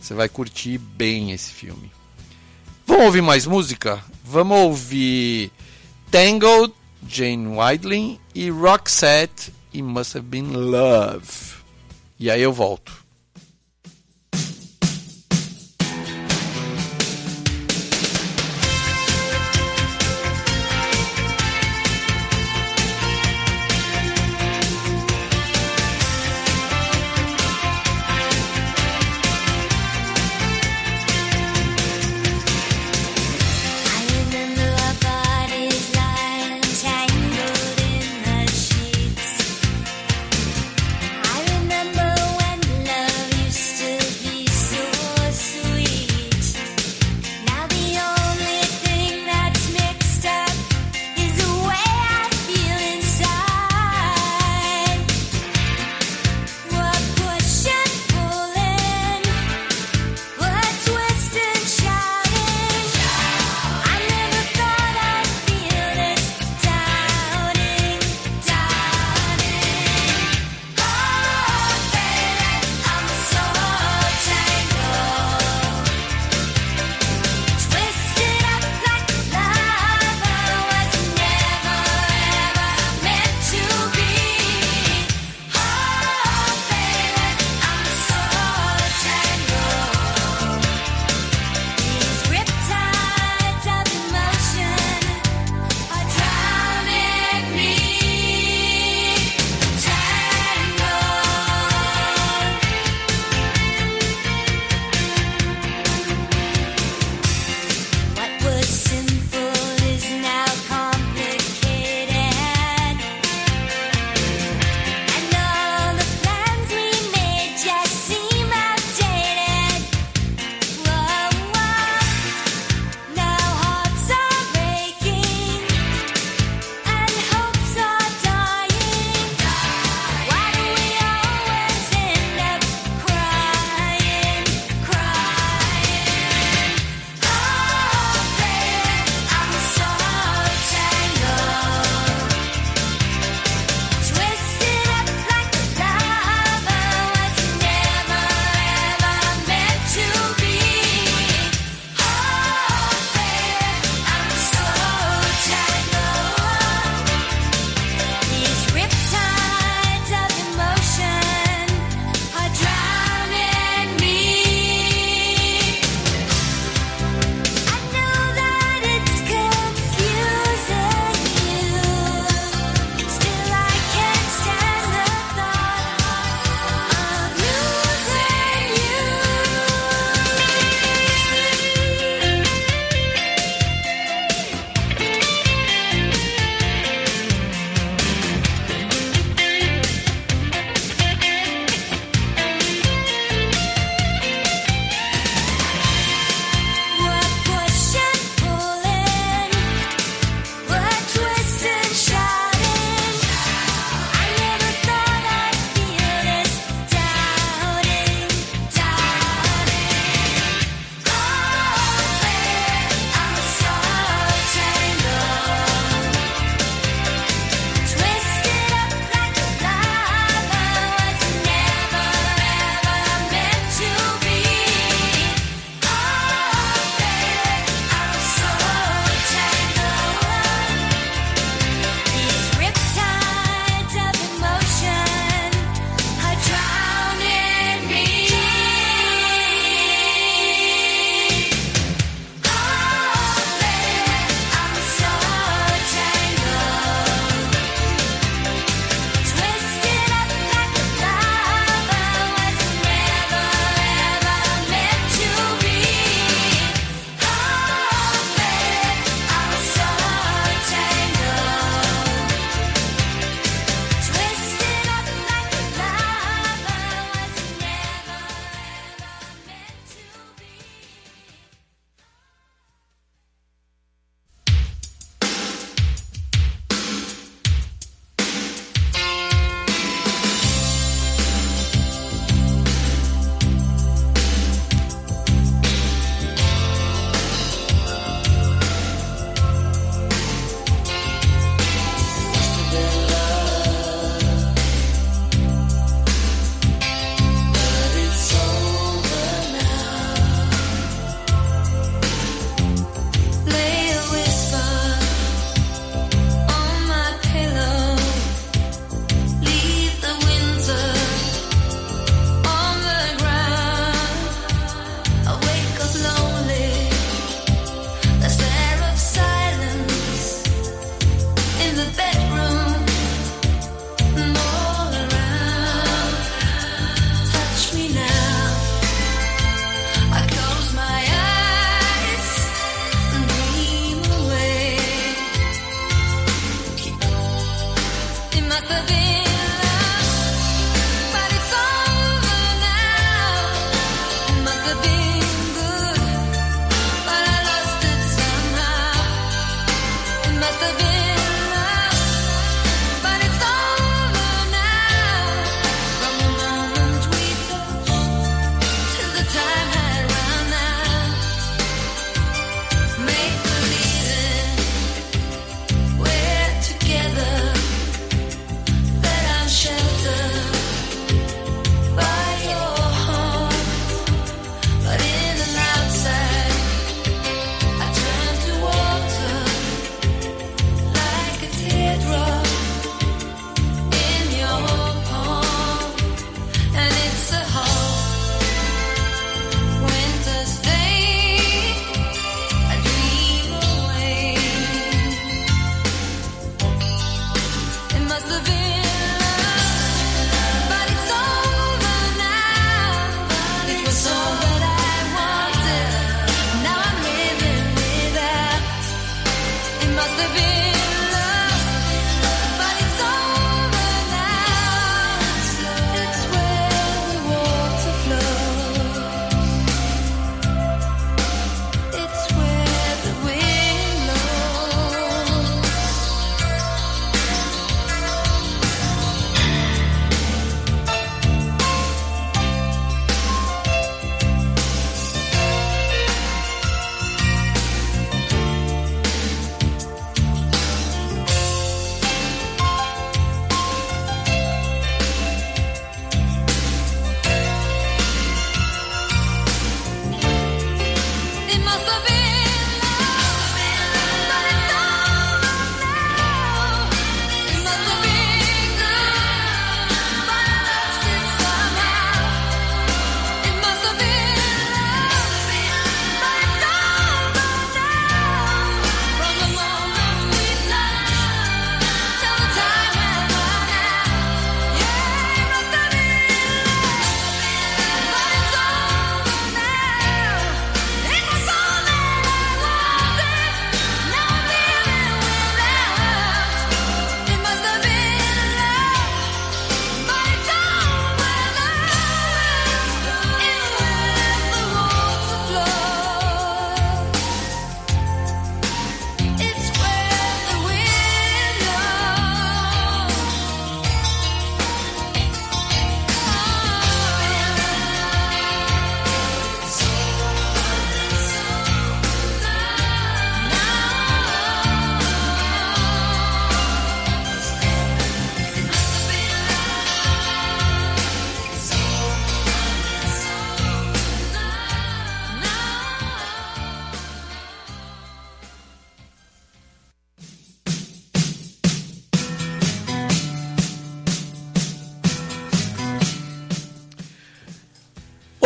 Você vai curtir bem esse filme. Vamos ouvir mais música? Vamos ouvir Tangled, Jane Widling e Roxette e Must Have Been Love. E aí eu volto.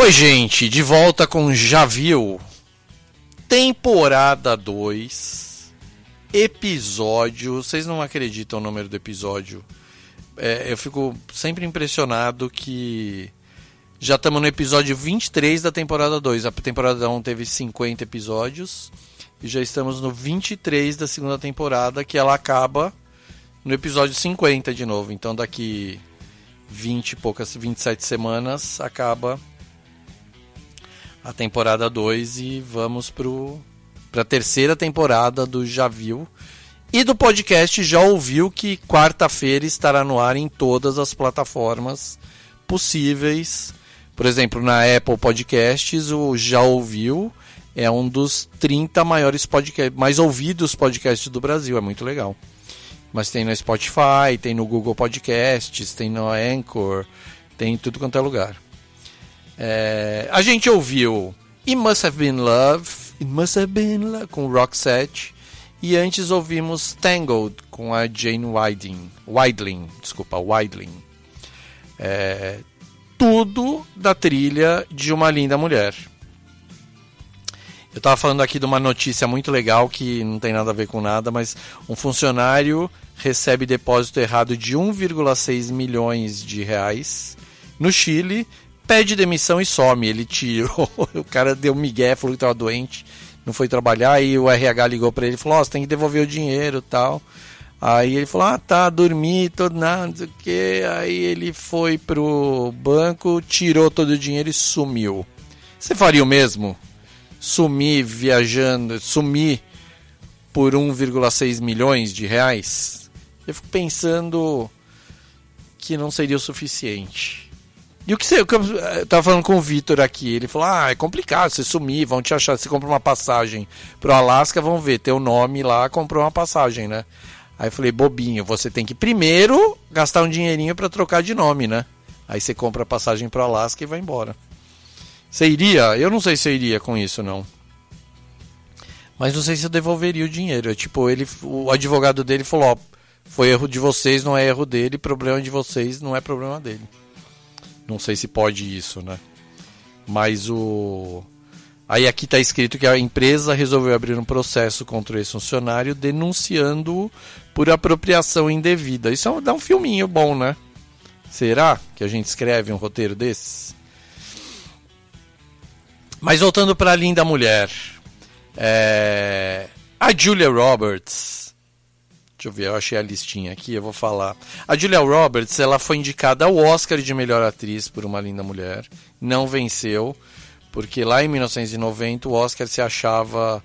Oi, gente, de volta com Já Viu. Temporada 2, episódio. Vocês não acreditam o número do episódio. É, eu fico sempre impressionado que já estamos no episódio 23 da temporada 2. A temporada 1 teve 50 episódios. E já estamos no 23 da segunda temporada, que ela acaba no episódio 50 de novo. Então daqui 20 e poucas, 27 semanas, acaba a temporada 2 e vamos pro para a terceira temporada do Já Viu e do podcast Já Ouviu que quarta-feira estará no ar em todas as plataformas possíveis. Por exemplo, na Apple Podcasts, o Já Ouviu é um dos 30 maiores podcasts, mais ouvidos podcasts do Brasil, é muito legal. Mas tem no Spotify, tem no Google Podcasts, tem no Anchor, tem em tudo quanto é lugar. É, a gente ouviu It Must Have Been Love, It Must Have Been Love, com Roxette. E antes ouvimos Tangled, com a Jane Widing, Widling, desculpa, Widling. É, tudo da trilha de Uma Linda Mulher. Eu tava falando aqui de uma notícia muito legal que não tem nada a ver com nada, mas um funcionário recebe depósito errado de 1,6 milhões de reais no Chile, pede demissão e some. Ele tirou, o cara deu migué, falou que tava doente, não foi trabalhar, e o RH ligou para ele e falou: Ó, você tem que devolver o dinheiro tal. Aí ele falou: Ah, tá, dormi, todo nada, não sei o que. Aí ele foi pro banco, tirou todo o dinheiro e sumiu. Você faria o mesmo? Sumir viajando, sumir por 1,6 milhões de reais? Eu fico pensando que não seria o suficiente. E o que você. Eu eu tava falando com o Vitor aqui. Ele falou: Ah, é complicado você sumir, vão te achar. Você compra uma passagem pro Alasca, vão ver teu nome lá, comprou uma passagem, né? Aí eu falei: Bobinho, você tem que primeiro gastar um dinheirinho para trocar de nome, né? Aí você compra a passagem pro Alasca e vai embora. Você iria? Eu não sei se eu iria com isso, não. Mas não sei se eu devolveria o dinheiro. É Tipo, ele, o advogado dele falou: Ó, foi erro de vocês, não é erro dele, problema de vocês, não é problema dele. Não sei se pode isso, né? Mas o. Aí aqui está escrito que a empresa resolveu abrir um processo contra esse funcionário denunciando por apropriação indevida. Isso é dá um filminho bom, né? Será que a gente escreve um roteiro desses? Mas voltando para a linda mulher. É, A Julia Roberts. Deixa eu ver, eu achei a listinha aqui, eu vou falar. A Julia Roberts, ela foi indicada ao Oscar de melhor atriz por Uma Linda Mulher. Não venceu, porque lá em 1990 o Oscar se achava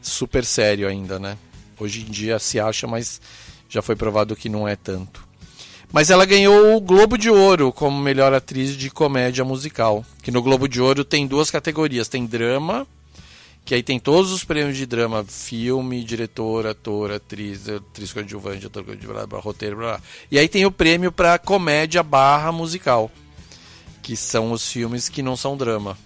super sério ainda, né? Hoje em dia se acha, mas já foi provado que não é tanto. Mas ela ganhou o Globo de Ouro como melhor atriz de comédia musical. Que no Globo de Ouro tem duas categorias: tem drama, que aí tem todos os prêmios de drama: filme, diretor, ator, atriz, atriz coadjuvante, ator coadjuvante, roteiro, blá, blá. E aí tem o prêmio para comédia barra musical, que são os filmes que não são drama.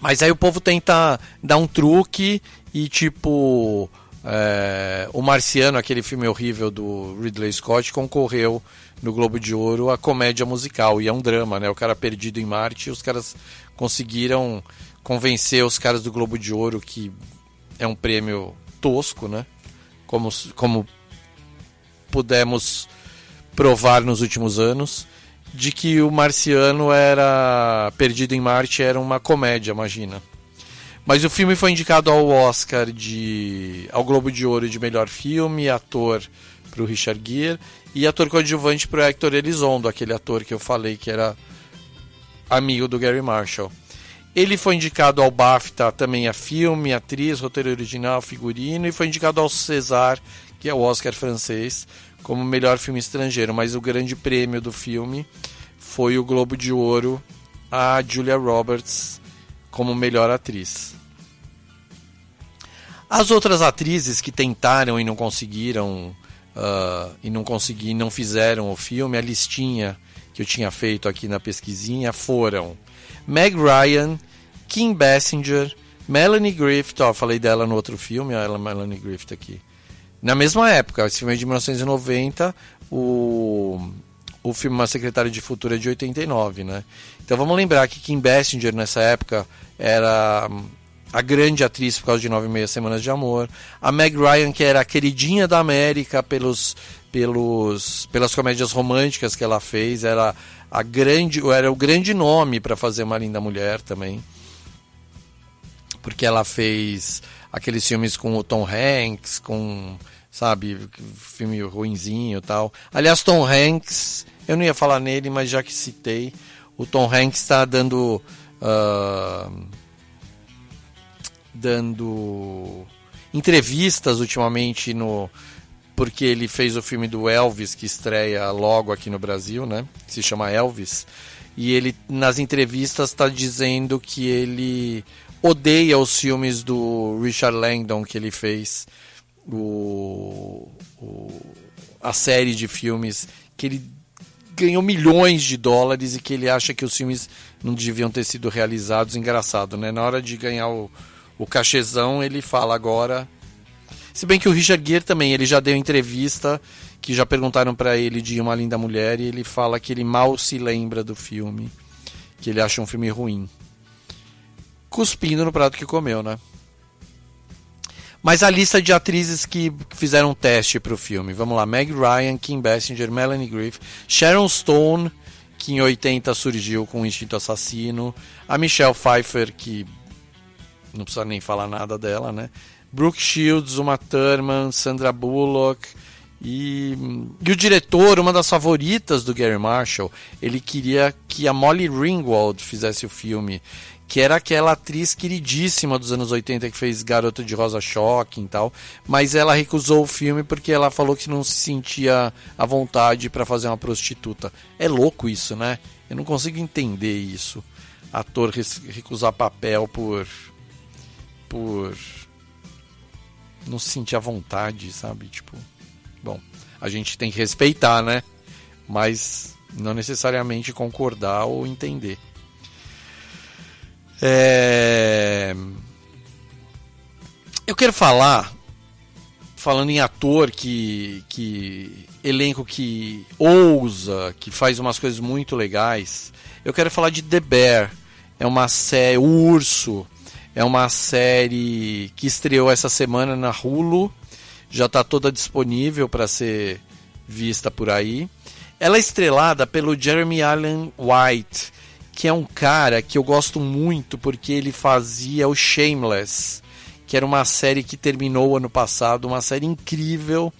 Mas aí o povo tenta dar um truque e tipo. é, o Marciano, aquele filme horrível do Ridley Scott, concorreu no Globo de Ouro a comédia musical. E é um drama, né? O cara perdido em Marte os caras conseguiram convencer os caras do Globo de Ouro que é um prêmio tosco, né? Como, como pudemos provar nos últimos anos de que o Marciano era Perdido em Marte era uma comédia, imagina. Mas o filme foi indicado ao Oscar de ao Globo de Ouro de melhor filme, ator para o Richard Gere e ator coadjuvante para o Hector Elizondo, aquele ator que eu falei que era amigo do Gary Marshall. Ele foi indicado ao BAFTA também a filme, atriz, roteiro original, figurino e foi indicado ao César, que é o Oscar francês, como melhor filme estrangeiro. Mas o grande prêmio do filme foi o Globo de Ouro a Julia Roberts como melhor atriz. As outras atrizes que tentaram e não conseguiram ah, e não conseguiram, não fizeram o filme, a listinha que eu tinha feito aqui na pesquisinha foram Meg Ryan, Kim Basinger, Melanie Griffith, ó, falei dela no outro filme, ó, ela Melanie Griffith aqui. Na mesma época, esse filme é de 1990, o, o filme Uma Secretária de Futuro é de 89, né? Então vamos lembrar que Kim Basinger nessa época era hum, a grande atriz por causa de Nove e Meia Semanas de Amor. A Meg Ryan, que era a queridinha da América pelos, pelos, pelas comédias românticas que ela fez, era, a grande, era o grande nome para fazer uma linda mulher também. Porque ela fez aqueles filmes com o Tom Hanks, com, sabe, filme ruinzinho e tal. Aliás, Tom Hanks, eu não ia falar nele, mas já que citei, o Tom Hanks está dando. ah, dando entrevistas ultimamente no porque ele fez o filme do Elvis que estreia logo aqui no Brasil, né? Se chama Elvis. E ele nas entrevistas está dizendo que ele odeia os filmes do Richard Langdon que ele fez o, o- a série de filmes que ele ganhou milhões de dólares e que ele acha que os filmes não deviam ter sido realizados. Engraçado, né? Na hora de ganhar o, o cachezão, ele fala agora. Se bem que o Richard Gere também, ele já deu entrevista que já perguntaram pra ele de Uma Linda Mulher e ele fala que ele mal se lembra do filme, que ele acha um filme ruim. cuspindo no prato que comeu, né? Mas a lista de atrizes que fizeram teste pro filme. Vamos lá, Meg Ryan, Kim Basinger, Melanie Griffith, Sharon Stone, que em 80 surgiu com o Instinto Assassino, a Michelle Pfeiffer, que não precisa nem falar nada dela, né? Brooke Shields, Uma Thurman, Sandra Bullock e, e o diretor, uma das favoritas do Gary Marshall, ele queria que a Molly Ringwald fizesse o filme, que era aquela atriz queridíssima dos anos 80 que fez Garota de Rosa Shocking e tal, mas ela recusou o filme porque ela falou que não se sentia à vontade para fazer uma prostituta. É louco isso, né? Eu não consigo entender isso. Ator recusar papel por por não se sentir à vontade, sabe? Tipo, bom, a gente tem que respeitar, né? Mas não necessariamente concordar ou entender. É... Eu quero falar, falando em ator que, que elenco que ousa, que faz umas coisas muito legais. Eu quero falar de The Bear. É uma série, O Urso. É uma série que estreou essa semana na Hulu. Já está toda disponível para ser vista por aí. Ela é estrelada pelo Jeremy Allen White, que é um cara que eu gosto muito porque ele fazia o Shameless, que era uma série que terminou ano passado, uma série incrível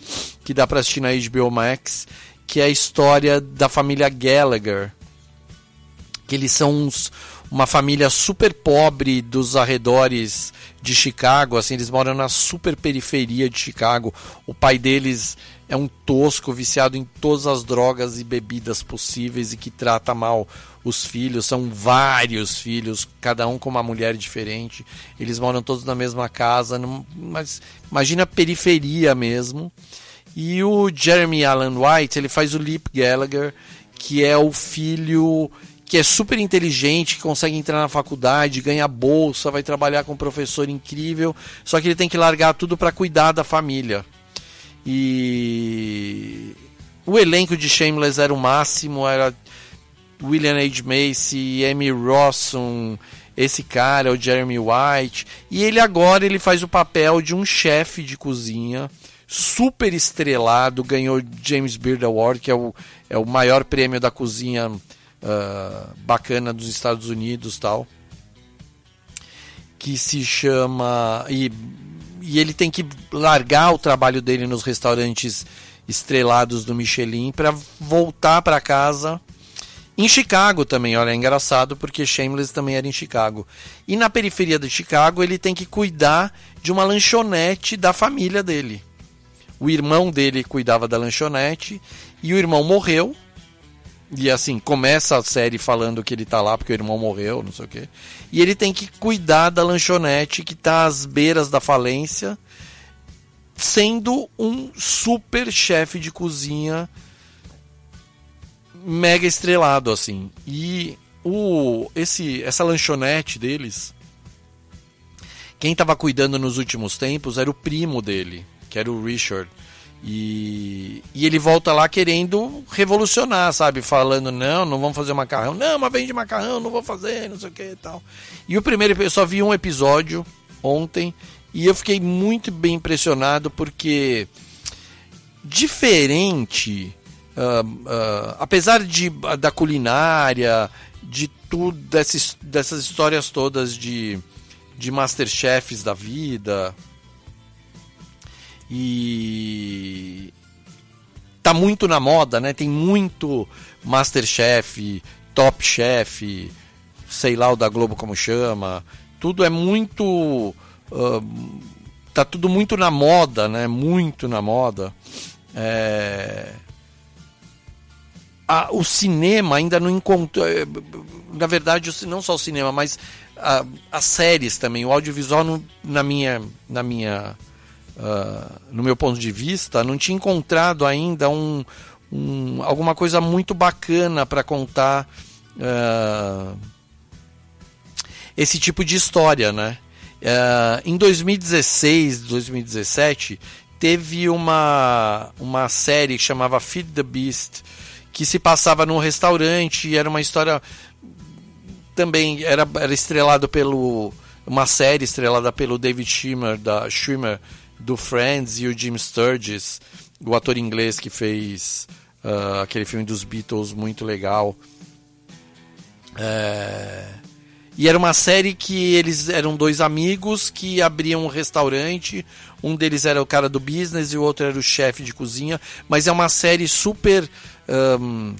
que dá para assistir na HBO Max, que é a história da família Gallagher, que eles são uns, uma família super pobre dos arredores de Chicago, assim, eles moram na super periferia de Chicago. O pai deles é um tosco, viciado em todas as drogas e bebidas possíveis e que trata mal os filhos. São vários filhos, cada um com uma mulher diferente. Eles moram todos na mesma casa, num- mas imagina a periferia mesmo. E o Jeremy Allen White, ele faz o Lip Gallagher, que é o filho que é super inteligente, que consegue entrar na faculdade, ganha bolsa, vai trabalhar com um professor incrível, só que ele tem que largar tudo para cuidar da família. E o elenco de Shameless era o máximo, era William H. Macy, Amy Rossum, esse cara, o Jeremy White, e ele agora ele faz o papel de um chefe de cozinha super estrelado, ganhou James Beard Award, que é o, é o maior prêmio da cozinha ah, bacana dos Estados Unidos, tal. Que se chama e, e ele tem que largar o trabalho dele nos restaurantes estrelados do Michelin para voltar para casa em Chicago também, olha, é engraçado porque Shameless também era em Chicago. E na periferia de Chicago ele tem que cuidar de uma lanchonete da família dele. O irmão dele cuidava da lanchonete e o irmão morreu. E assim, começa a série falando que ele tá lá porque o irmão morreu, não sei o quê. E ele tem que cuidar da lanchonete que tá às beiras da falência, sendo um super chefe de cozinha mega estrelado assim. E o esse essa lanchonete deles quem estava cuidando nos últimos tempos era o primo dele, que era o Richard. E, e ele volta lá querendo revolucionar, sabe? Falando, não, não vamos fazer macarrão. Não, mas vende macarrão, não vou fazer, não sei o que e tal. E o primeiro, eu só vi um episódio ontem e eu fiquei muito bem impressionado porque diferente, ah, ah, apesar de, da culinária, de tudo, dessas, dessas histórias todas de, de Masterchefs da vida, e tá muito na moda, né? Tem muito Masterchef, Top Chef, sei lá o da Globo como chama. Tudo é muito ah, tá tudo muito na moda, né? Muito na moda. É... a- o cinema ainda não encontrou. eh, Na verdade, não só o cinema, mas ah, as séries também, o audiovisual na minha, na minha, ah, no meu ponto de vista, não tinha encontrado ainda um, um- alguma coisa muito bacana para contar ah, esse tipo de história, né? Ah, em 2016, 2017, teve uma, uma série que chamava Feed the Beast, que se passava num restaurante e era uma história também era, era estrelado pelo uma série estrelada pelo David Schwimmer, da Schwimmer do Friends e o Jim Sturgis, o ator inglês que fez ah, aquele filme dos Beatles muito legal. É, E era uma série que eles eram dois amigos que abriam um restaurante. Um deles era o cara do business e o outro era o chefe de cozinha. Mas é uma série super ahn,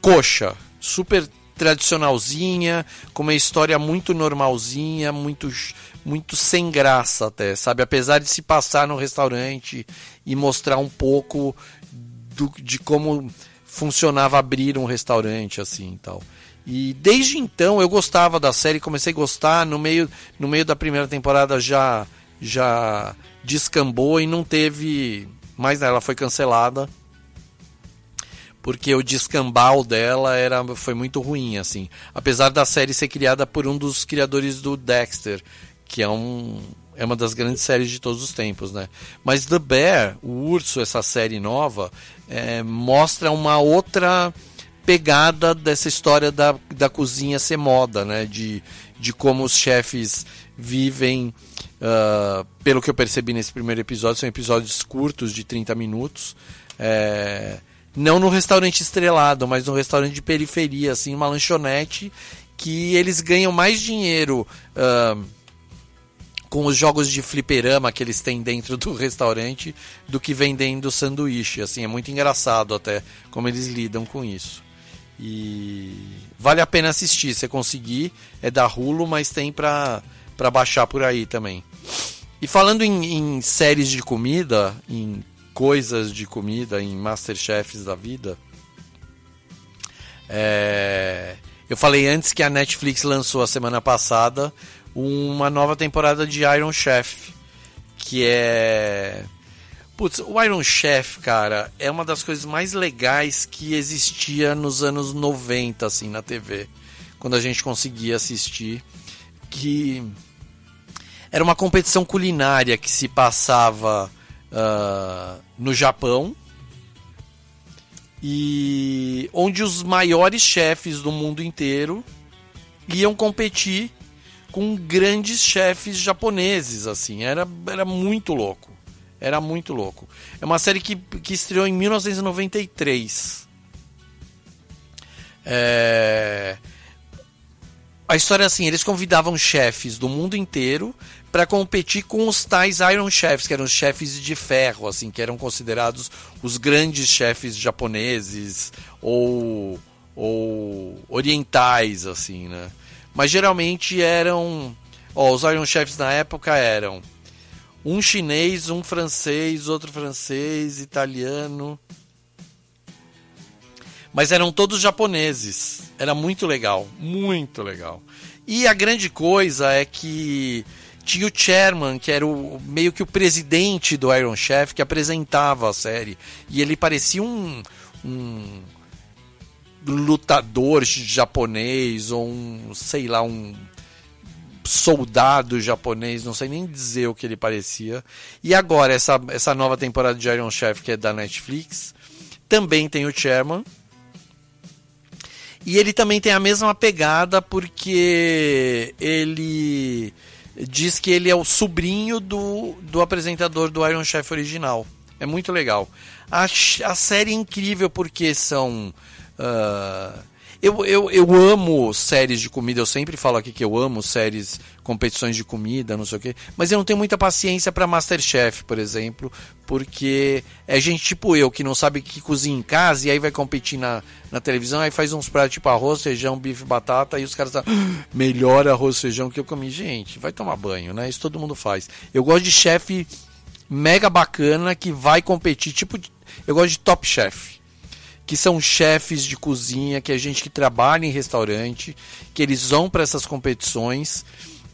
coxa, super tradicionalzinha, com uma história muito normalzinha, muito, muito sem graça até, sabe? Apesar de se passar no restaurante e mostrar um pouco do- de como funcionava abrir um restaurante assim e tal. E desde então eu gostava da série, comecei a gostar, no meio, no meio da primeira temporada já já descambou e não teve mais ela foi cancelada. Porque o descambal dela era, foi muito ruim, assim. Apesar da série ser criada por um dos criadores do Dexter, que é um, é uma das grandes séries de todos os tempos, né? Mas The Bear, o Urso, essa série nova, é, mostra uma outra pegada dessa história da, da cozinha ser moda, né? De, de como os chefes vivem. ah, pelo que eu percebi nesse primeiro episódio, são episódios curtos de 30 minutos. É, não no restaurante estrelado, mas no restaurante de periferia, assim, uma lanchonete que eles ganham mais dinheiro. ah, com os jogos de fliperama que eles têm dentro do restaurante do que vendendo sanduíche. Assim, é muito engraçado até como eles lidam com isso. E vale a pena assistir, se conseguir. É da Hulu, mas tem pra, pra baixar por aí também. E falando em, em séries de comida, em coisas de comida, em Masterchefs da vida, é, eu falei antes que a Netflix lançou a semana passada uma nova temporada de Iron Chef, que é Putz, o Iron Chef, cara, é uma das coisas mais legais que existia nos anos 90, assim, na TV. Quando a gente conseguia assistir. Que era uma competição culinária que se passava ah, no Japão. E onde os maiores chefes do mundo inteiro iam competir com grandes chefes japoneses, assim. Era, era muito louco. Era muito louco. É uma série que, que estreou em 1993. É... A história é assim: eles convidavam chefes do mundo inteiro para competir com os tais Iron Chefs, que eram os chefes de ferro, assim, que eram considerados os grandes chefes japoneses ou, ou orientais, assim, né? Mas geralmente eram. Ó, os Iron Chefs na época eram um chinês, um francês, outro francês, italiano. Mas eram todos japoneses. Era muito legal, muito legal. E a grande coisa é que tinha o chairman, que era o, meio que o presidente do Iron Chef, que apresentava a série. E ele parecia um, um lutador japonês, ou um, sei lá, um soldado japonês, não sei nem dizer o que ele parecia. E agora, essa, essa nova temporada de Iron Chef, que é da Netflix, também tem o Chairman. E ele também tem a mesma pegada porque ele diz que ele é o sobrinho do, do apresentador do Iron Chef original. É muito legal. A, a série é incrível porque são. Ah, eu, eu, eu amo séries de comida, eu sempre falo aqui que eu amo séries, competições de comida, não sei o quê, mas eu não tenho muita paciência para Masterchef, por exemplo, porque é gente tipo eu que não sabe que cozinha em casa e aí vai competir na, na televisão, aí faz uns pratos tipo arroz, feijão, bife, batata, e os caras falam, "Ah, melhor arroz, feijão que eu comi. Gente, vai tomar banho, né? Isso todo mundo faz. Eu gosto de chefe mega bacana que vai competir, tipo, eu gosto de top chef que são chefes de cozinha, que é gente que trabalha em restaurante, que eles vão para essas competições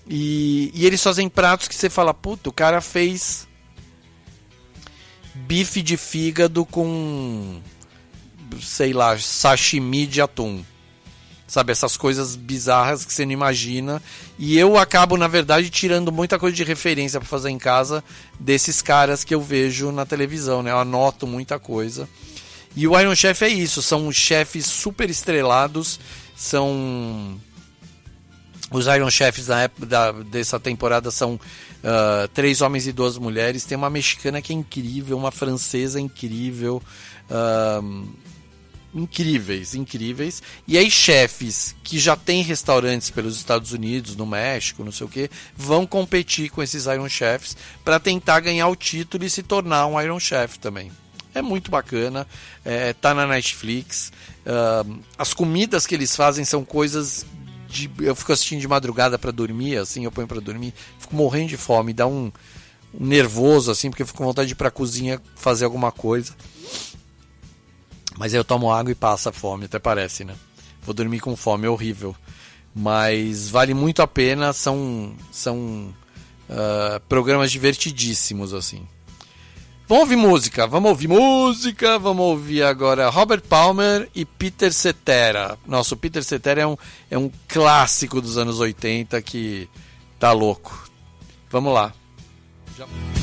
e, e eles fazem pratos que você fala, puta, o cara fez bife de fígado com sei lá, sashimi de atum. Sabe, essas coisas bizarras que você não imagina. E eu acabo, na verdade, tirando muita coisa de referência para fazer em casa desses caras que eu vejo na televisão, né? Eu anoto muita coisa. E o Iron Chef é isso, são chefes super estrelados, são Os Iron Chefs da época da- dessa temporada são ah, três homens e duas mulheres. Tem uma mexicana que é incrível, uma francesa incrível. ah, incríveis, incríveis. E aí chefes que já têm restaurantes pelos Estados Unidos, no México, não sei o que, vão competir com esses Iron Chefs para tentar ganhar o título e se tornar um Iron Chef também. É muito bacana, é, tá na Netflix. ah, as comidas que eles fazem são coisas de, eu fico assistindo de madrugada para dormir, assim, eu ponho para dormir, fico morrendo de fome, dá um, nervoso assim, porque eu fico com vontade de ir pra cozinha fazer alguma coisa. Mas aí eu tomo água e passa fome, até parece, né? Vou dormir com fome, é horrível. Mas vale muito a pena, são, são ah, programas divertidíssimos, assim. Vamos ouvir música, vamos ouvir música, vamos ouvir agora Robert Palmer e Peter Cetera. Nossa, o Peter Cetera é um, é um clássico dos anos 80 que tá louco. Vamos lá. Thank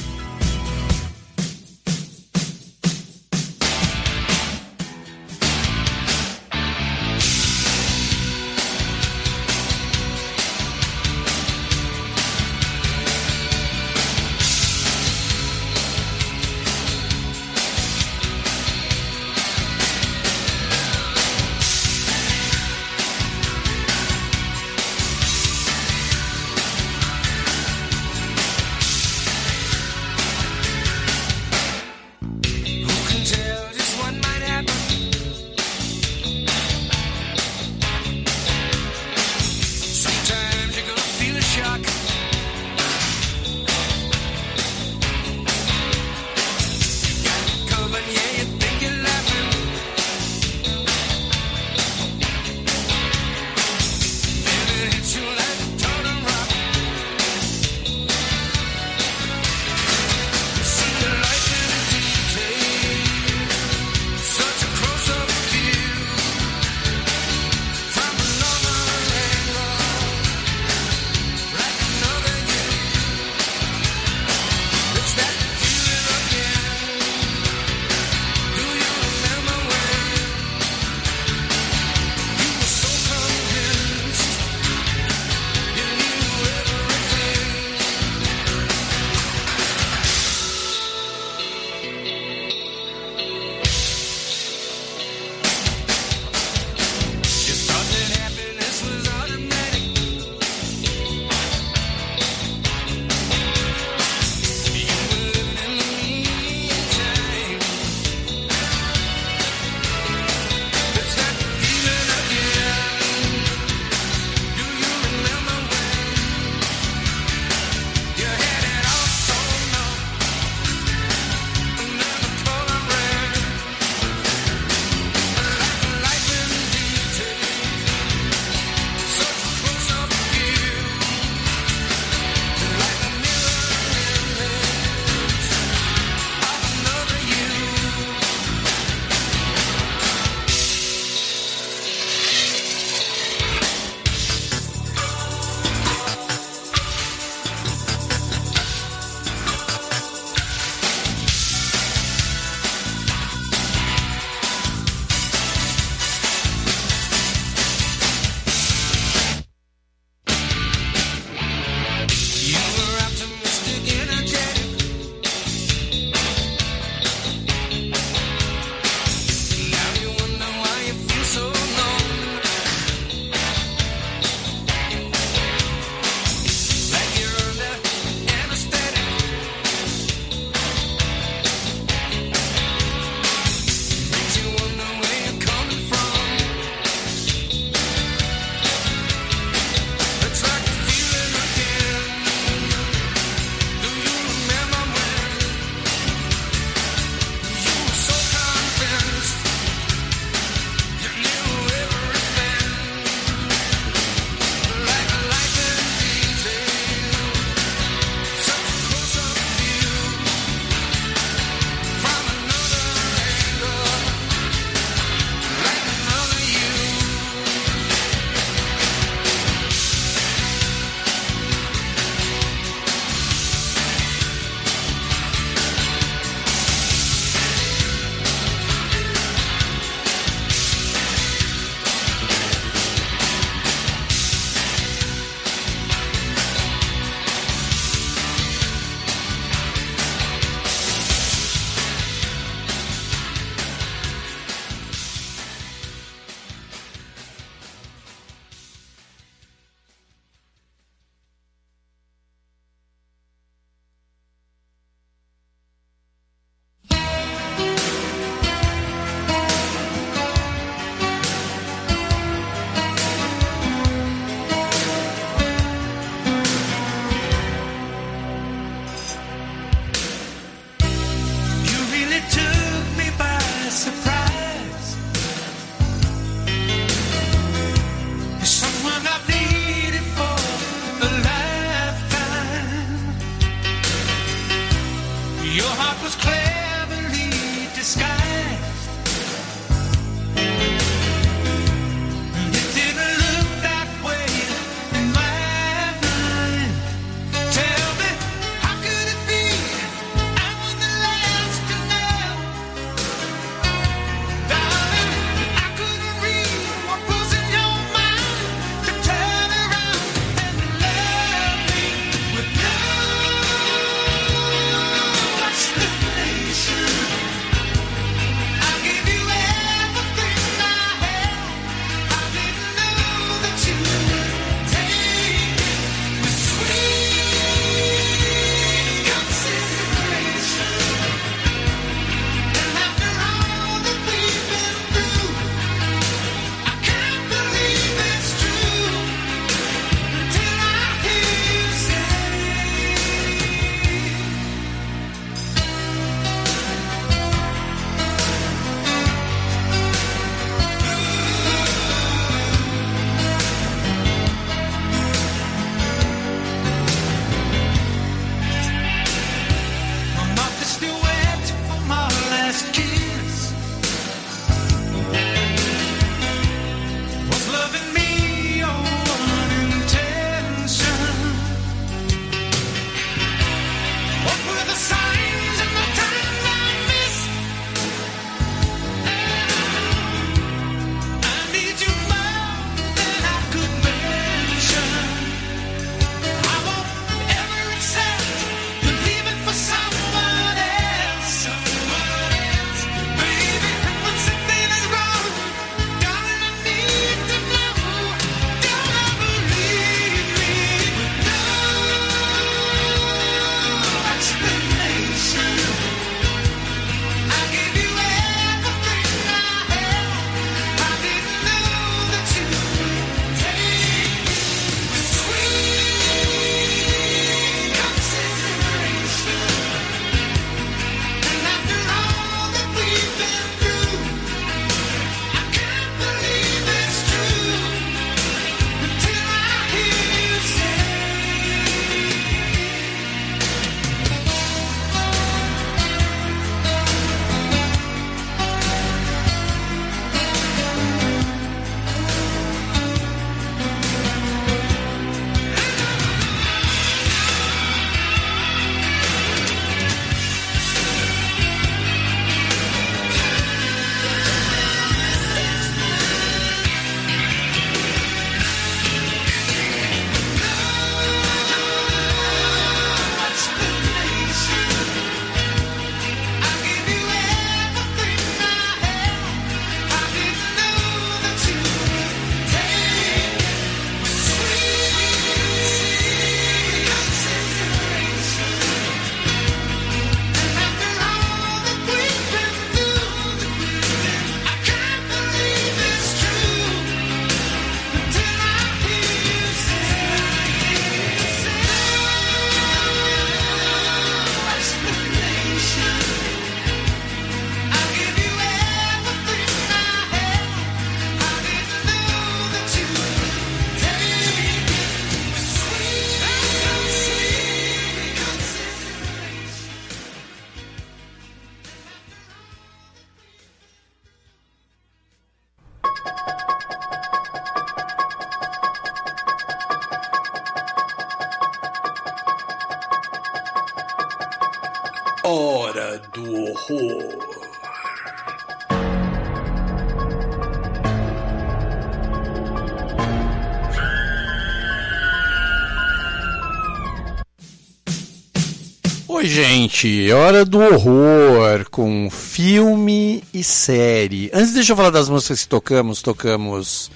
gente, hora do horror com filme e série. Antes, deixa eu falar das músicas que tocamos. Tocamos.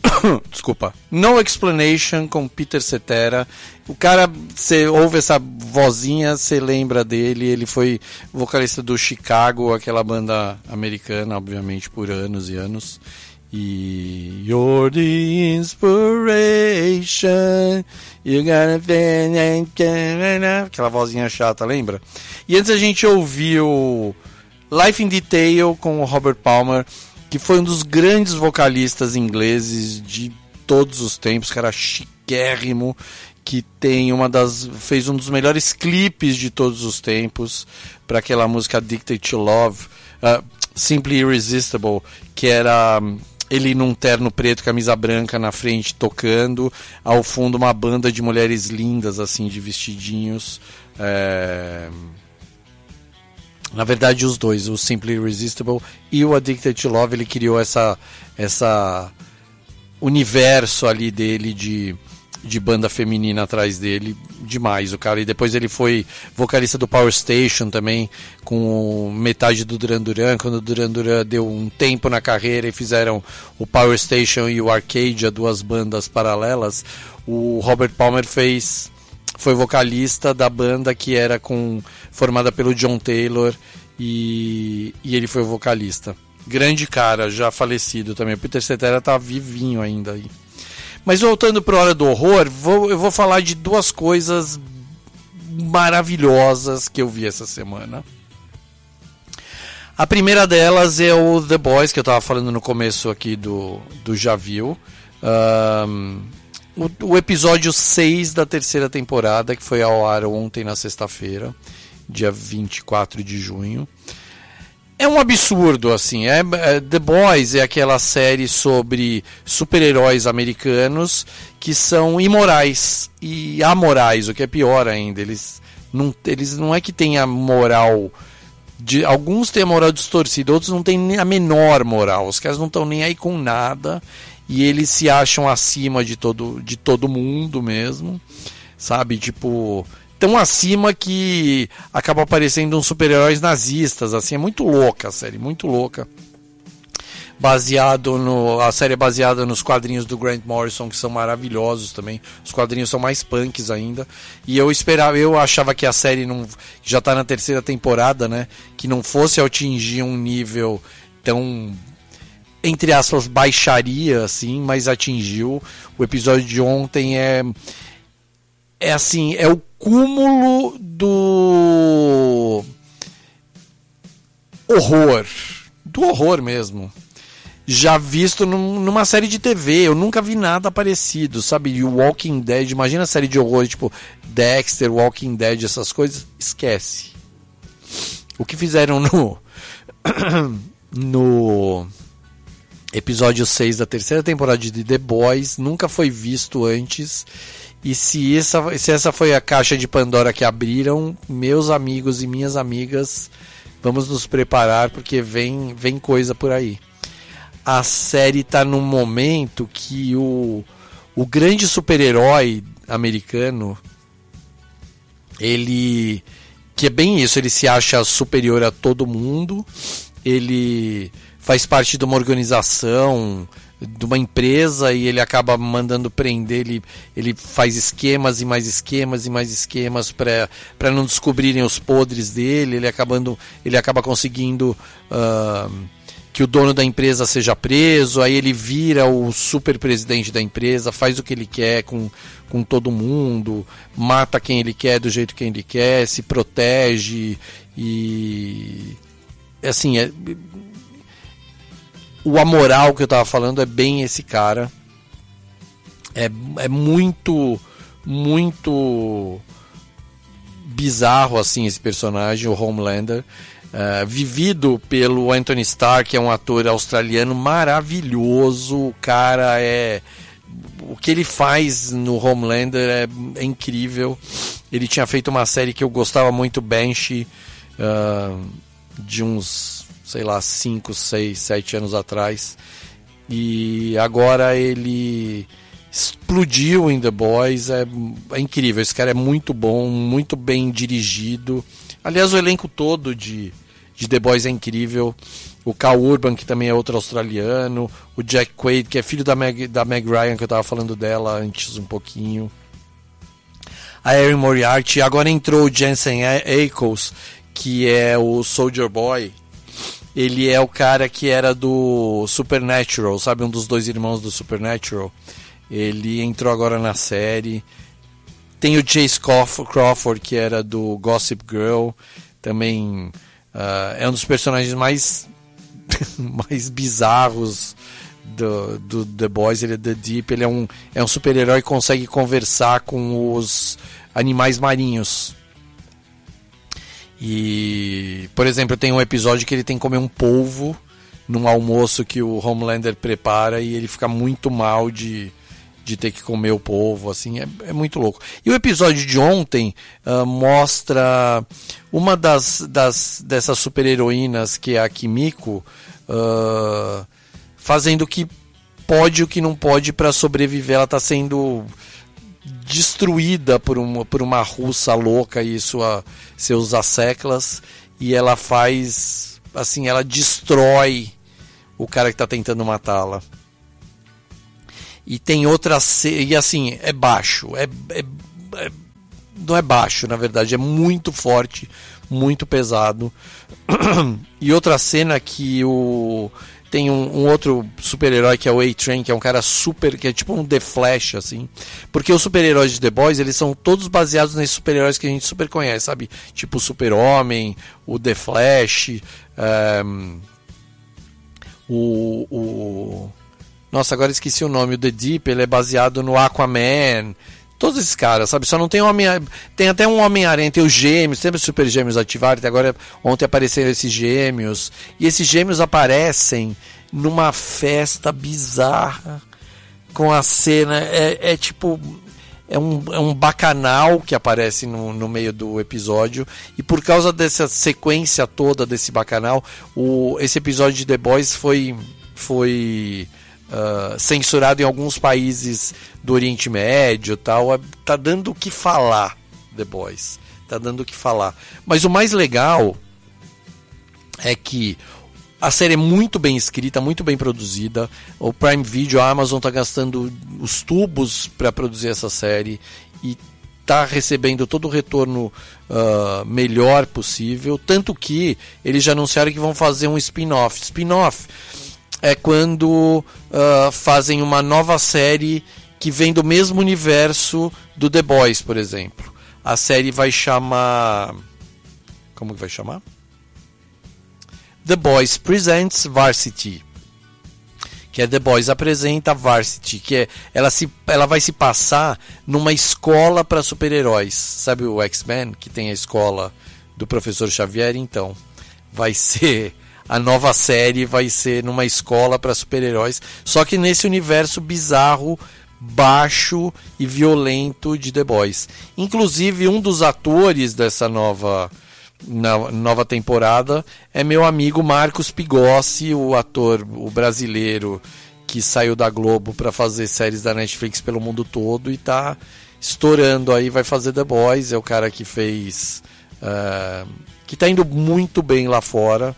Desculpa. No Explanation com Peter Cetera. O cara, você ouve essa vozinha, você lembra dele. Ele foi vocalista do Chicago, aquela banda americana, obviamente, por anos e anos. You're the inspiration. You gotta Aquela vozinha chata, lembra? E antes a gente ouviu Life in Detail com o Robert Palmer, que foi um dos grandes vocalistas ingleses de todos os tempos, cara chiquérrimo, que tem uma das fez um dos melhores clipes de todos os tempos para aquela música Addicted to Love, uh, Simply Irresistible, que era hum, ele num terno preto, camisa branca na frente tocando, ao fundo uma banda de mulheres lindas assim de vestidinhos. é, na verdade, os dois, o Simply Irresistible e o Addicted to Love, ele criou essa, essa universo ali dele de, de banda feminina atrás dele, demais o cara. E depois ele foi vocalista do Power Station também, com metade do Duran Duran, quando o Duran Duran deu um tempo na carreira e fizeram o Power Station e o Arcadia, duas bandas paralelas. O Robert Palmer fez foi vocalista da banda que era com formada pelo John Taylor e, e ele foi vocalista. Grande cara, já falecido também. O Peter Cetera tá vivinho ainda aí. Mas voltando para Hora do Horror, vou, eu vou falar de duas coisas maravilhosas que eu vi essa semana. A primeira delas é o The Boys, que eu estava falando no começo aqui do, do Já Viu. Ahn, o, o episódio 6 da terceira temporada, que foi ao ar ontem na sexta-feira, dia 24 de junho. É um absurdo, assim. É, é- The Boys é aquela série sobre super-heróis americanos que são imorais e amorais, o que é pior ainda. Eles não, eles não é que tenha moral. De, alguns têm a moral distorcida, outros não têm a menor moral. Os caras não estão nem aí com nada e eles se acham acima de todo, de todo mundo mesmo, sabe? Tipo, tão acima que acaba aparecendo uns super-heróis nazistas, assim, é muito louca a série, muito louca. Baseado no. A série é baseada nos quadrinhos do Grant Morrison, que são maravilhosos também. Os quadrinhos são mais punks ainda. E eu esperava, eu achava que a série não. já tá na terceira temporada, né? Que não fosse atingir um nível tão entre aspas, baixaria, assim, mas atingiu. O episódio de ontem é. É assim, é o cúmulo do. horror. Do horror mesmo. Já visto num- numa série de TV. Eu nunca vi nada parecido, sabe? E o Walking Dead, imagina a série de horror, tipo Dexter, Walking Dead, essas coisas. Esquece. O que fizeram no. no episódio 6 da terceira temporada de The Boys nunca foi visto antes. E se essa, se essa foi a caixa de Pandora que abriram, meus amigos e minhas amigas, vamos nos preparar porque vem, vem coisa por aí. A série tá num momento que o, o grande super-herói americano, ele que é bem isso, ele se acha superior a todo mundo, ele faz parte de uma organização, de uma empresa e ele acaba mandando prender, ele, ele faz esquemas e mais esquemas e mais esquemas para não descobrirem os podres dele, ele, acabando, ele acaba conseguindo ah, que o dono da empresa seja preso, aí ele vira o super presidente da empresa, faz o que ele quer com, com todo mundo, mata quem ele quer do jeito que ele quer, se protege e assim, é, o amoral que eu tava falando é bem esse cara. É, é muito, muito bizarro assim esse personagem, o Homelander. É, vivido pelo Anthony Starr, que é um ator australiano maravilhoso. O cara é. O que ele faz no Homelander é, é incrível. Ele tinha feito uma série que eu gostava muito, Banshee, ah, de uns, sei lá, 5, 6, 7 anos atrás. E agora ele explodiu em The Boys. É, é incrível. Esse cara é muito bom, muito bem dirigido. Aliás, o elenco todo de, de The Boys é incrível. O Cal Urban, que também é outro australiano. O Jack Quaid, que é filho da Meg, da Meg Ryan, que eu tava falando dela antes um pouquinho. A Erin Moriarty. Agora entrou o Jensen Ackles, que é o Soldier Boy. Ele é o cara que era do Supernatural, sabe? Um dos dois irmãos do Supernatural. Ele entrou agora na série. Tem o Chase Crawf- Crawford, que era do Gossip Girl. Também ah, é um dos personagens mais, mais bizarros do, do The Boys. Ele é The Deep. Ele é um, é um super-herói que consegue conversar com os animais marinhos. E, por exemplo, tem um episódio que ele tem que comer um polvo num almoço que o Homelander prepara e ele fica muito mal de, de ter que comer o polvo, assim, é, é muito louco. E o episódio de ontem ah, mostra uma das, das dessas super-heroínas, que é a Kimiko, ah, fazendo o que pode e o que não pode para sobreviver. Ela está sendo destruída por uma, por uma russa louca e sua, seus asseclas e ela faz assim ela destrói o cara que está tentando matá-la. E tem outra e assim é baixo é, é- é- não é baixo na verdade é muito forte muito pesado. E outra cena que o tem um, um outro super-herói que é o A-Train, que é um cara super, que é tipo um The Flash, assim. Porque os super-heróis de The Boys, eles são todos baseados nesses super-heróis que a gente super conhece, sabe? Tipo o Super-Homem, o The Flash, ehm, o, o... Nossa, agora esqueci o nome. O The Deep, ele é baseado no Aquaman. Todos esses caras, sabe? Só não tem homem. Tem até um Homem-Aranha, tem os gêmeos, sempre super gêmeos ativaram. Até agora, ontem apareceram esses gêmeos. E esses gêmeos aparecem numa festa bizarra com a cena. É, é tipo. É um, é um bacanal que aparece no, no meio do episódio. E por causa dessa sequência toda desse bacanal, o, esse episódio de The Boys foi. foi ah, censurado em alguns países do Oriente Médio tal. É- Tá dando o que falar, The Boys. Tá dando o que falar. Mas o mais legal é que a série é muito bem escrita, muito bem produzida. O Prime Video, a Amazon tá gastando os tubos para produzir essa série e tá recebendo todo o retorno ah, melhor possível. Tanto que eles já anunciaram que vão fazer um spin-off. Spin-off é quando ah, fazem uma nova série que vem do mesmo universo do The Boys, por exemplo. A série vai chamar. Como que vai chamar? The Boys Presents Varsity. Que é The Boys apresenta Varsity, que é ela se ela vai se passar numa escola para super-heróis. Sabe o X-Men que tem a escola do professor Xavier, então vai ser a nova série vai ser numa escola para super-heróis, só que nesse universo bizarro, baixo e violento de The Boys. Inclusive um dos atores dessa nova nova temporada é meu amigo Marcos Pigossi, o ator, o brasileiro que saiu da Globo para fazer séries da Netflix pelo mundo todo e tá estourando aí, vai fazer The Boys, é o cara que fez ah, que tá indo muito bem lá fora.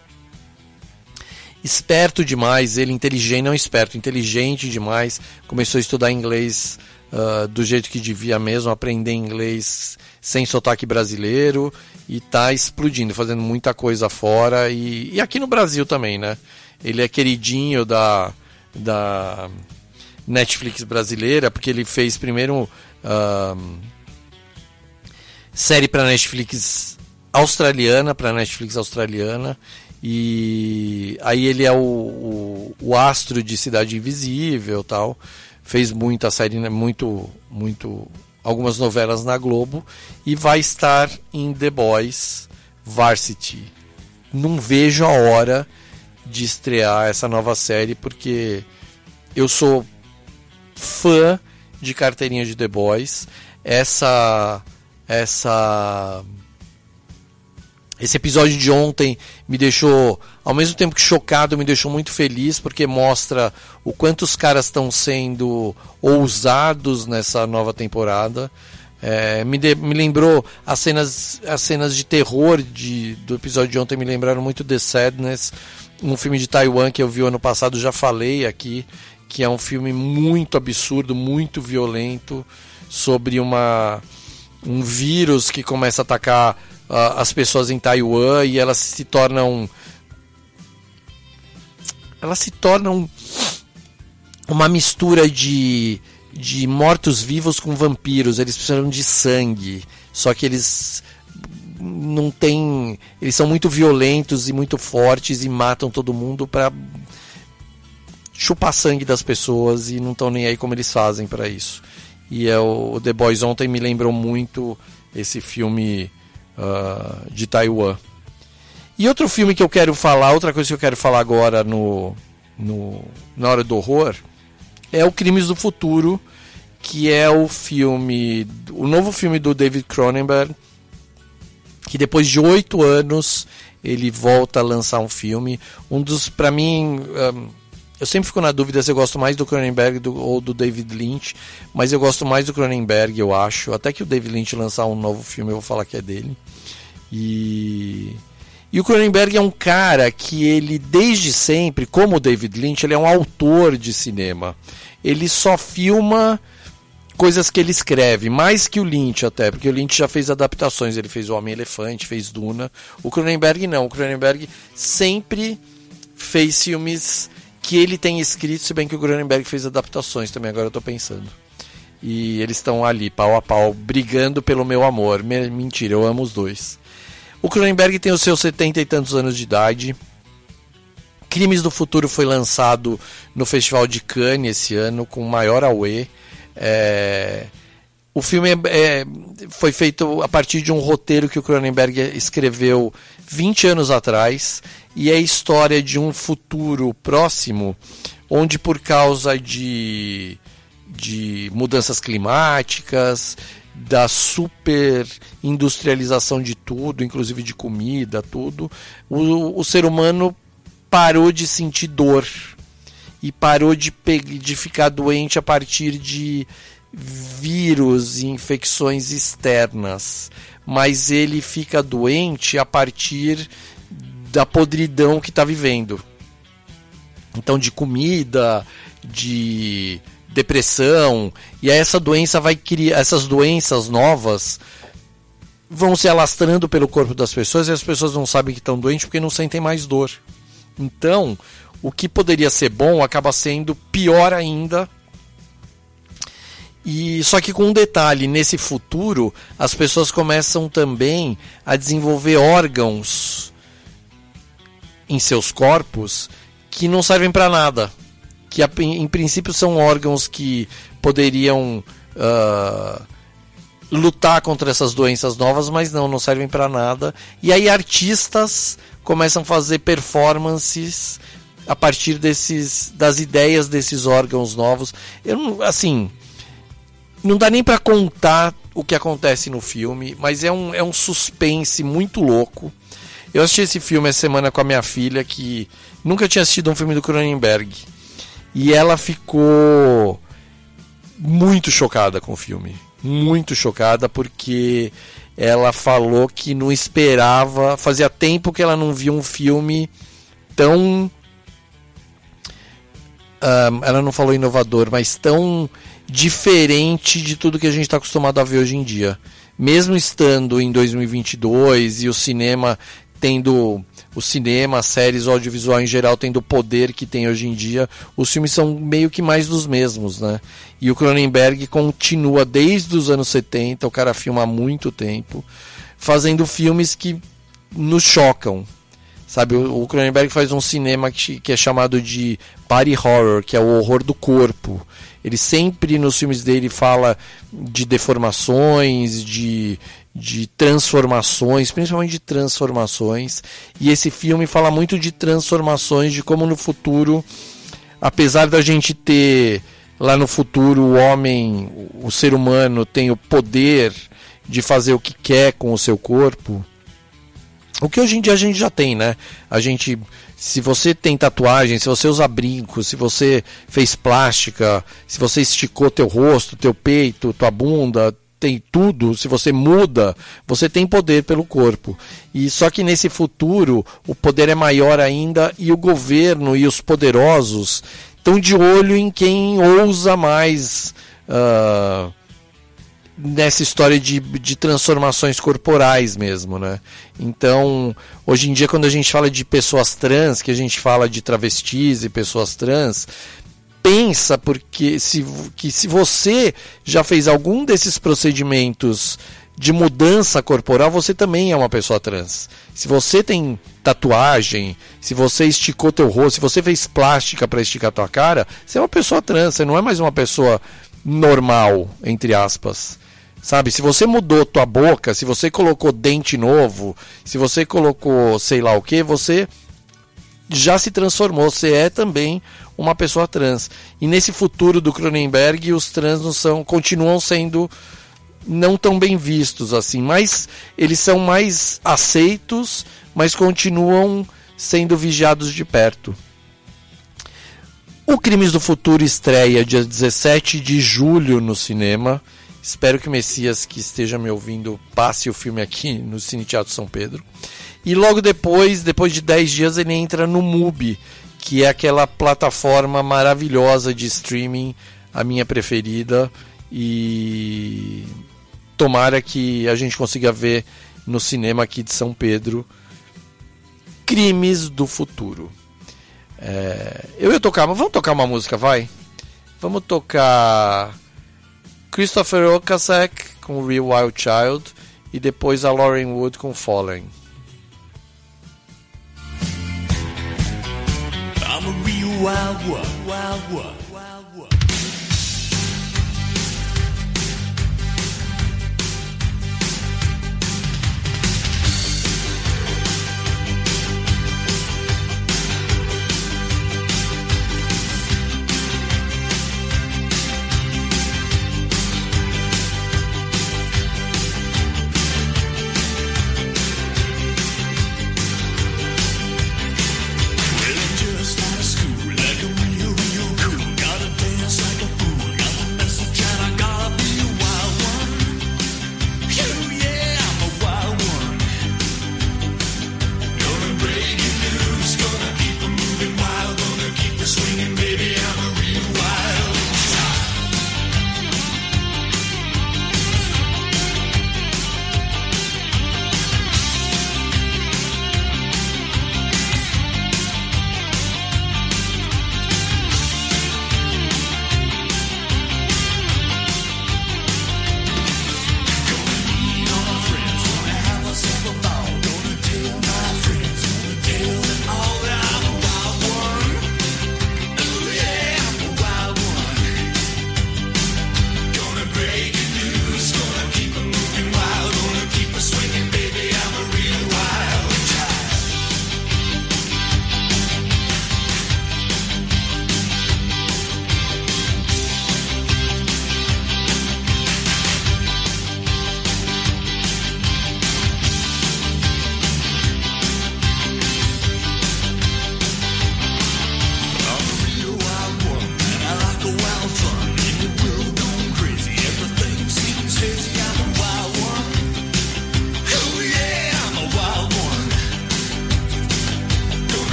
Esperto demais, ele inteligente, não esperto, inteligente demais. Começou a estudar inglês ah, do jeito que devia mesmo, aprender inglês sem sotaque brasileiro e tá explodindo, fazendo muita coisa fora e, e aqui no Brasil também, né? Ele é queridinho da, da Netflix brasileira, porque ele fez primeiro ah, série para Netflix australiana, para Netflix australiana. E aí ele é o, o, o astro de Cidade Invisível tal. Fez muita série, né, muito, muito, algumas novelas na Globo e vai estar em The Boys Varsity. Não vejo a hora de estrear essa nova série porque eu sou fã de carteirinha de The Boys. Essa essa Esse episódio de ontem me deixou, ao mesmo tempo que chocado, me deixou muito feliz porque mostra o quanto os caras estão sendo ousados nessa nova temporada. É, me, de- me lembrou as cenas, as cenas de terror de, do episódio de ontem me lembraram muito The Sadness, um filme de Taiwan que eu vi ano passado, já falei aqui, que é um filme muito absurdo, muito violento, sobre uma um vírus que começa a atacar as pessoas em Taiwan e elas se tornam elas se tornam uma mistura de, de mortos-vivos com vampiros. Eles precisam de sangue. Só que eles não têm. Eles são muito violentos e muito fortes e matam todo mundo pra chupar sangue das pessoas e não estão nem aí como eles fazem pra isso. E é o The Boys ontem me lembrou muito esse filme ah, de Taiwan. E outro filme que eu quero falar, outra coisa que eu quero falar agora no, no na hora do horror, é o Crimes do Futuro, que é o filme, o novo filme do David Cronenberg, que depois de oito anos ele volta a lançar um filme. Um dos, para mim, um, eu sempre fico na dúvida se eu gosto mais do Cronenberg do, ou do David Lynch, mas eu gosto mais do Cronenberg, eu acho. Até que o David Lynch lançar um novo filme, eu vou falar que é dele. E e o Cronenberg é um cara que ele, desde sempre, como o David Lynch, ele é um autor de cinema. Ele só filma coisas que ele escreve, mais que o Lynch até, porque o Lynch já fez adaptações, ele fez O Homem-Elefante, fez Duna. O Cronenberg não, o Cronenberg sempre fez filmes que ele tem escrito, se bem que o Cronenberg fez adaptações também, agora eu tô pensando. E eles estão ali, pau a pau, brigando pelo meu amor. Me- Mentira, eu amo os dois. O Cronenberg tem os seus setenta e tantos anos de idade. Crimes do Futuro foi lançado no Festival de Cannes esse ano, com maior auê. É, O filme é- é- foi feito a partir de um roteiro que o Cronenberg escreveu 20 anos atrás. E é a história de um futuro próximo, onde por causa de, de mudanças climáticas, da super industrialização de tudo, inclusive de comida, tudo, o, o ser humano parou de sentir dor e parou de, de ficar doente a partir de vírus e infecções externas. Mas ele fica doente a partir da podridão que está vivendo. Então, de comida, de depressão, e aí essa doença vai criar, essas doenças novas vão se alastrando pelo corpo das pessoas e as pessoas não sabem que estão doentes porque não sentem mais dor. Então, o que poderia ser bom acaba sendo pior ainda. E só que com um detalhe, nesse futuro, as pessoas começam também a desenvolver órgãos em seus corpos que não servem para nada. Que em princípio são órgãos que poderiam ah, lutar contra essas doenças novas, mas não, não servem para nada. E aí artistas começam a fazer performances a partir desses das ideias desses órgãos novos. Eu assim, não dá nem para contar o que acontece no filme, mas é um, é um suspense muito louco. Eu assisti esse filme essa semana com a minha filha, que nunca tinha assistido um filme do Cronenberg. E ela ficou muito chocada com o filme. Muito chocada, porque ela falou que não esperava. Fazia tempo que ela não via um filme tão. ah, ela não falou inovador, mas tão diferente de tudo que a gente está acostumado a ver hoje em dia. Mesmo estando em 2022 e o cinema tendo o cinema, séries, o audiovisual em geral tendo o poder que tem hoje em dia, os filmes são meio que mais dos mesmos, né? E o Cronenberg continua desde os anos 70, o cara filma há muito tempo, fazendo filmes que nos chocam. Sabe, o, o Cronenberg faz um cinema que, que é chamado de body horror, que é o horror do corpo. Ele sempre nos filmes dele fala de deformações, de, de transformações, principalmente de transformações. E esse filme fala muito de transformações, de como no futuro, apesar da gente ter lá no futuro o homem, o ser humano tem o poder de fazer o que quer com o seu corpo, O que hoje em dia a gente já tem, né? A gente, se você tem tatuagem, se você usa brinco, se você fez plástica, se você esticou teu rosto, teu peito, tua bunda, tem tudo, se você muda, você tem poder pelo corpo. E só que nesse futuro o poder é maior ainda e o governo e os poderosos estão de olho em quem ousa mais ah, nessa história de, de transformações corporais mesmo, né? Então, hoje em dia, quando a gente fala de pessoas trans, que a gente fala de travestis e pessoas trans, pensa porque se, que se você já fez algum desses procedimentos de mudança corporal, você também é uma pessoa trans. Se você tem tatuagem, se você esticou teu rosto, se você fez plástica para esticar tua cara, você é uma pessoa trans, você não é mais uma pessoa normal, entre aspas. Sabe, se você mudou tua boca, se você colocou dente novo, se você colocou sei lá o que, você já se transformou, você é também uma pessoa trans. E nesse futuro do Cronenberg, os trans não são, continuam sendo não tão bem vistos assim, mas eles são mais aceitos, mas continuam sendo vigiados de perto. O Crimes do Futuro estreia dia 17 de julho no cinema. Espero que o Messias, que esteja me ouvindo, passe o filme aqui no Cine Teatro São Pedro. E logo depois, depois de 10 dias, ele entra no MUBI, que é aquela plataforma maravilhosa de streaming, a minha preferida. E tomara que a gente consiga ver no cinema aqui de São Pedro Crimes do Futuro. É, eu ia tocar, mas vamos tocar uma música, vai? Vamos tocar Christopher Okasek com Real Wild Child e depois a Lauren Wood com Fallen. I'm a real wild one, wild one,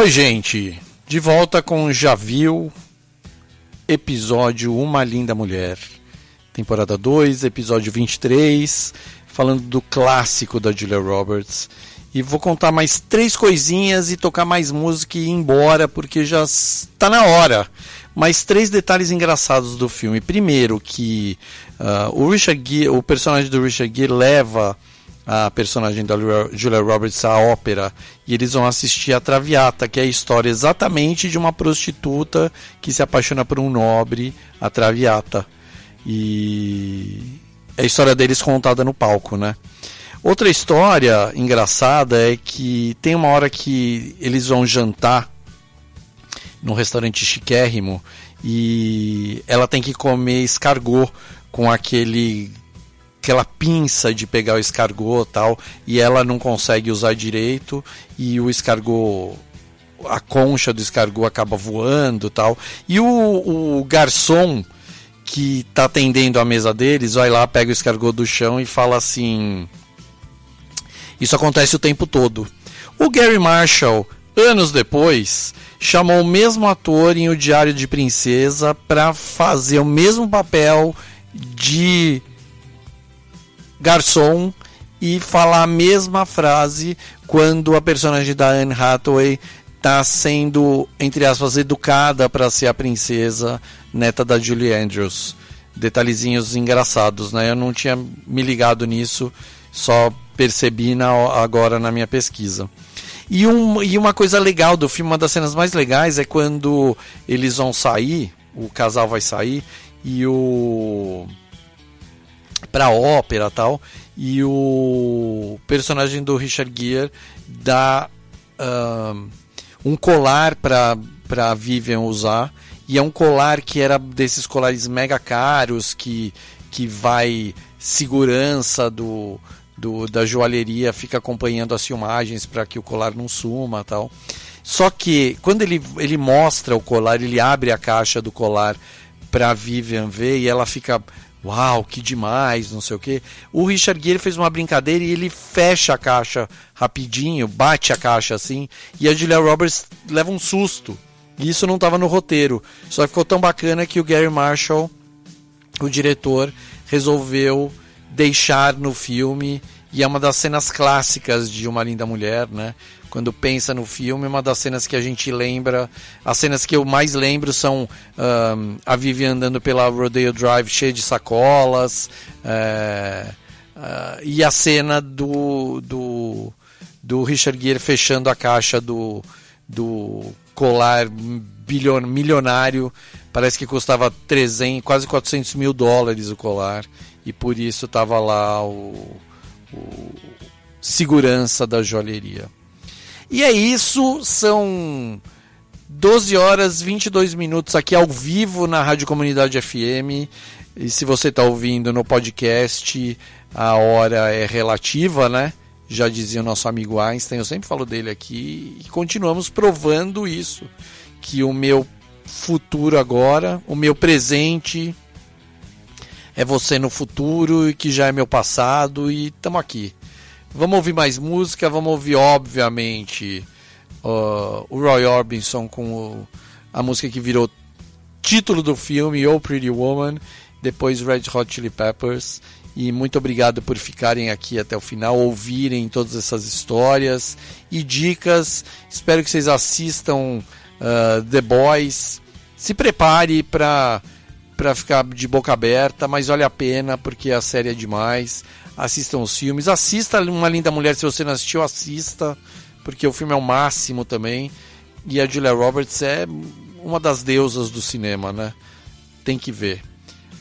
Oi, gente. De volta com Já Viu, episódio Uma Linda Mulher. Temporada 2, episódio 23, falando do clássico da Julia Roberts. E vou contar mais três coisinhas e tocar mais música e ir embora, porque já está na hora. Mais três detalhes engraçados do filme. Primeiro, que ah, o, Richard Gere, o personagem do Richard Gere leva a personagem da Julia Roberts à ópera e eles vão assistir a Traviata, que é a história exatamente de uma prostituta que se apaixona por um nobre, a Traviata. E é a história deles contada no palco, né? Outra história engraçada é que tem uma hora que eles vão jantar num restaurante chiquérrimo e ela tem que comer escargot com aquele aquela pinça de pegar o escargot tal e ela não consegue usar direito e o escargot a concha do escargot acaba voando tal. E o, o garçom que tá atendendo a mesa deles vai lá, pega o escargot do chão e fala assim: Isso acontece o tempo todo. O Gary Marshall, anos depois, chamou o mesmo ator em O Diário de Princesa para fazer o mesmo papel de garçom e falar a mesma frase quando a personagem da Anne Hathaway está sendo, entre aspas, educada para ser a princesa neta da Julie Andrews. Detalhezinhos engraçados, né? Eu não tinha me ligado nisso, só percebi na, agora na minha pesquisa. E, um, e uma coisa legal do filme, uma das cenas mais legais é quando eles vão sair, o casal vai sair e o pra ópera tal e o personagem do Richard Gere dá ahn, um colar para para Vivian usar e é um colar que era desses colares mega caros que que vai segurança do, do da joalheria fica acompanhando as filmagens para que o colar não suma tal. Só que quando ele, ele mostra o colar ele abre a caixa do colar para Vivian ver e ela fica uau, que demais, não sei o que. O Richard Gere fez uma brincadeira e ele fecha a caixa rapidinho, bate a caixa assim, e a Julia Roberts leva um susto. E isso não estava no roteiro. Só ficou tão bacana que o Gary Marshall, o diretor, resolveu deixar no filme e é uma das cenas clássicas de Uma Linda Mulher, né? Quando pensa no filme, uma das cenas que a gente lembra, as cenas que eu mais lembro são ahn, a Vivian andando pela Rodeo Drive cheia de sacolas, é, ah, e a cena do, do, do Richard Gere fechando a caixa do, do colar bilhon, milionário, parece que custava 300, quase 400 mil dólares o colar, e por isso estava lá o, o segurança da joalheria. E é isso, são 12 horas 22 minutos aqui ao vivo na Rádio Comunidade FM. E se você está ouvindo no podcast, a hora é relativa, né? Já dizia o nosso amigo Einstein, eu sempre falo dele aqui, e continuamos provando isso. Que o meu futuro agora, o meu presente é você no futuro e que já é meu passado e estamos aqui. Vamos ouvir mais música, vamos ouvir, obviamente, uh, o Roy Orbison com o- a música que virou título do filme, Oh Pretty Woman, depois Red Hot Chili Peppers. E muito obrigado por ficarem aqui até o final, ouvirem todas essas histórias e dicas. Espero que vocês assistam uh, The Boys. Se prepare para ficar de boca aberta, mas vale a pena porque a série é demais. Assistam os filmes, assista Uma Linda Mulher se você não assistiu, assista, porque o filme é o máximo também. E a Julia Roberts é uma das deusas do cinema, né? Tem que ver.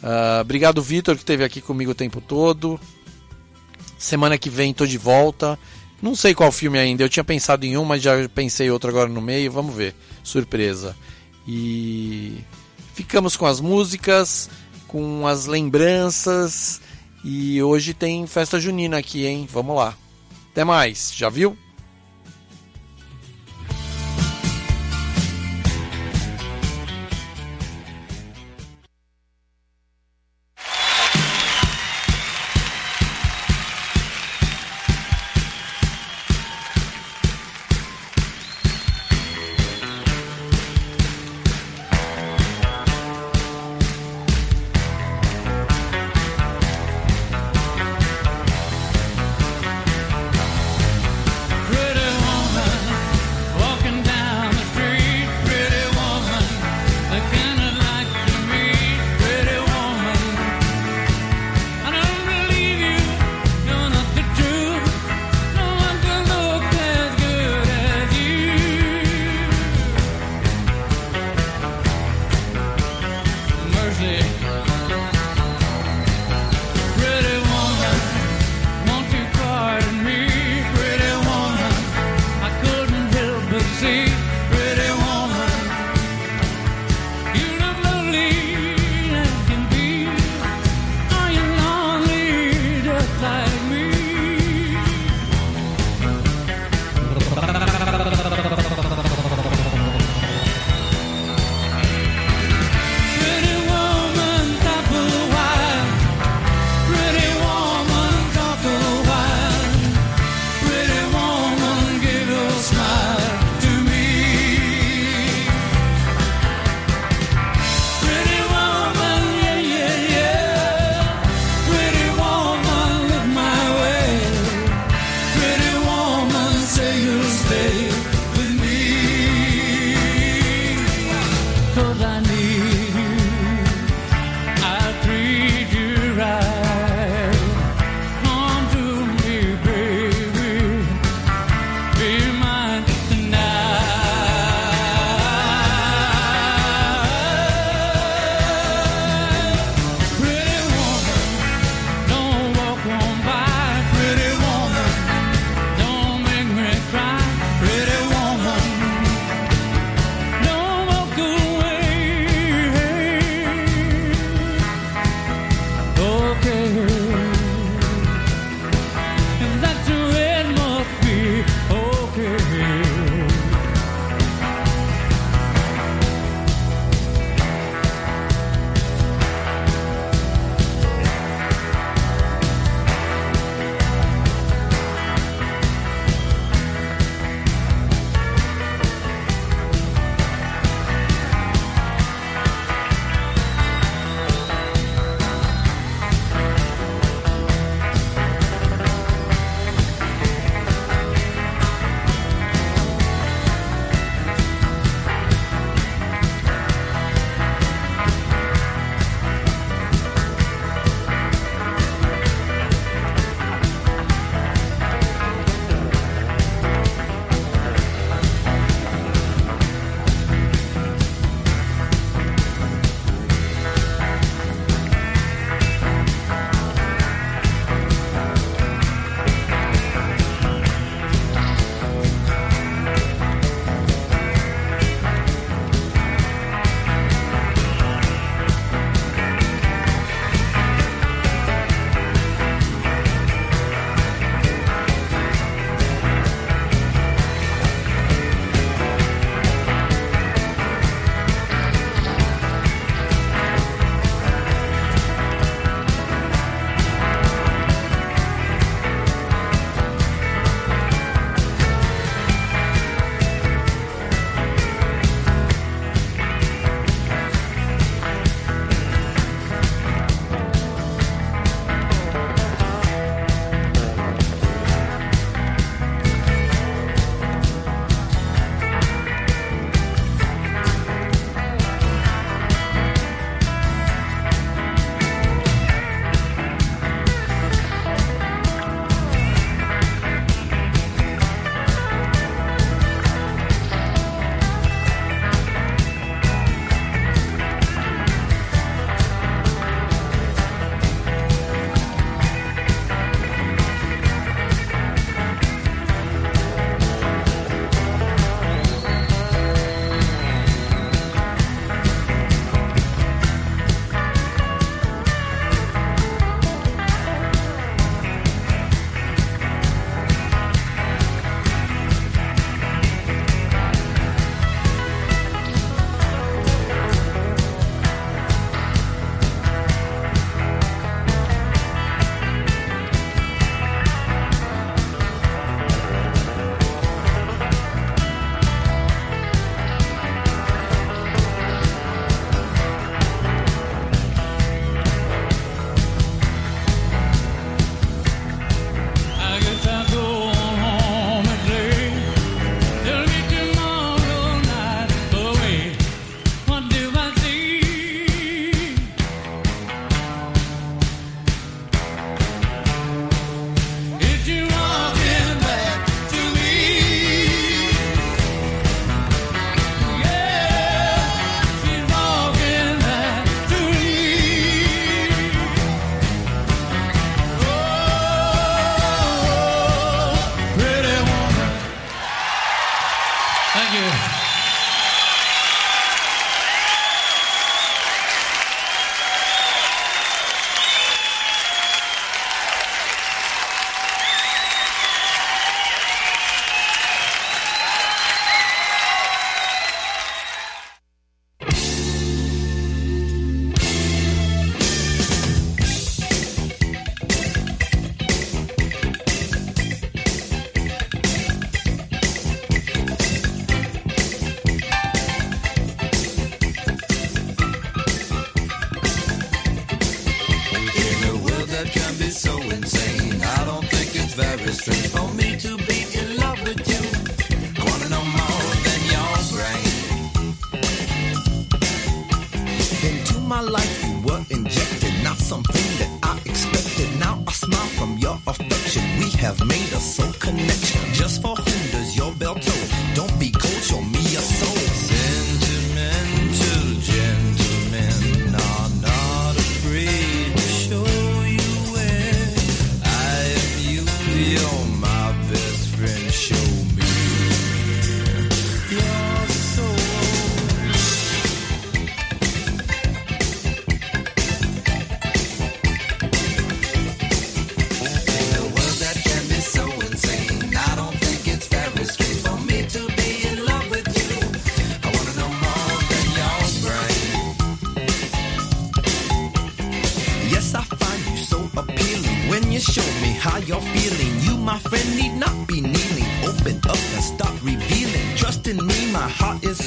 Ah, obrigado, Vitor, que esteve aqui comigo o tempo todo. Semana que vem tô de volta. Não sei qual filme ainda. Eu tinha pensado em um, mas já pensei outro agora no meio. Vamos ver. Surpresa. E ficamos com as músicas, com as lembranças. E hoje tem festa junina aqui, hein? Vamos lá. Até mais. Já viu? how you're feeling. You, my friend, need not be kneeling. Open up and stop revealing. Trust in me, my heart is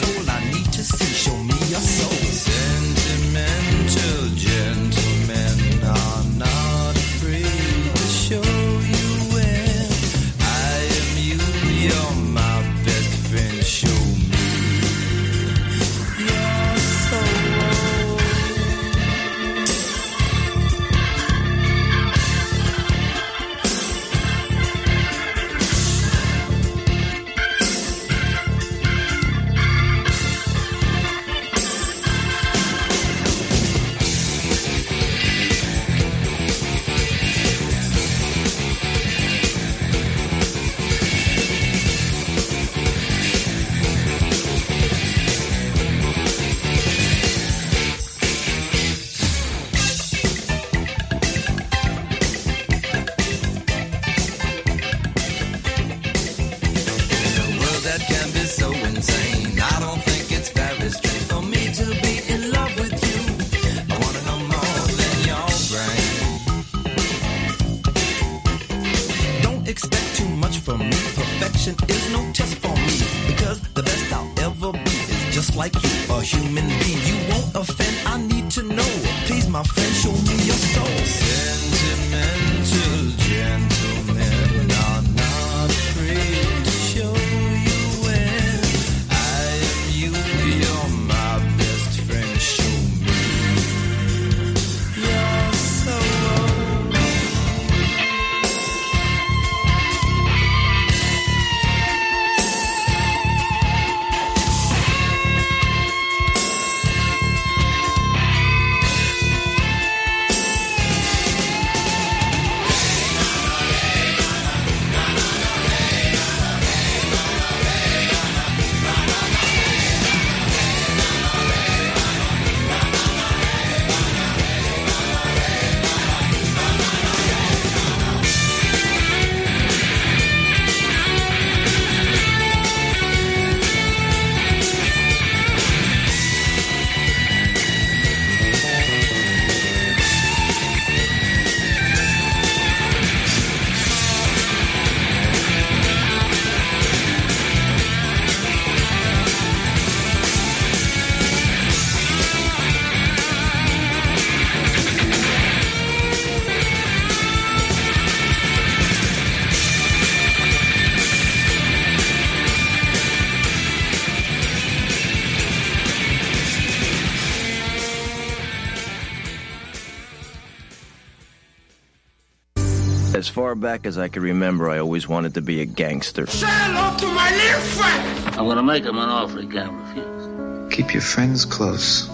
far back as I can remember, I always wanted to be a gangster. Say hello to my little friend! I'm gonna make him an offer he can't refuse. Keep your friends close,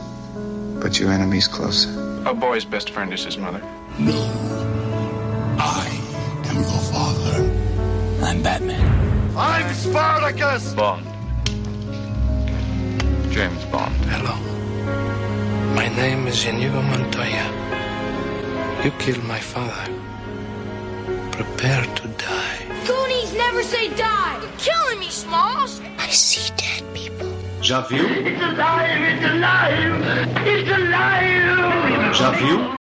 but your enemies closer. A boy's best friend is his mother. No. I am your father. I'm Batman. I'm Spartacus! Bond. James Bond. Hello. My name is Inigo Montoya. You killed my father prepare to die. Goonies never say die. You're killing me, Smalls. I see dead people. Javu? It's alive! It's alive! It's alive! Javu?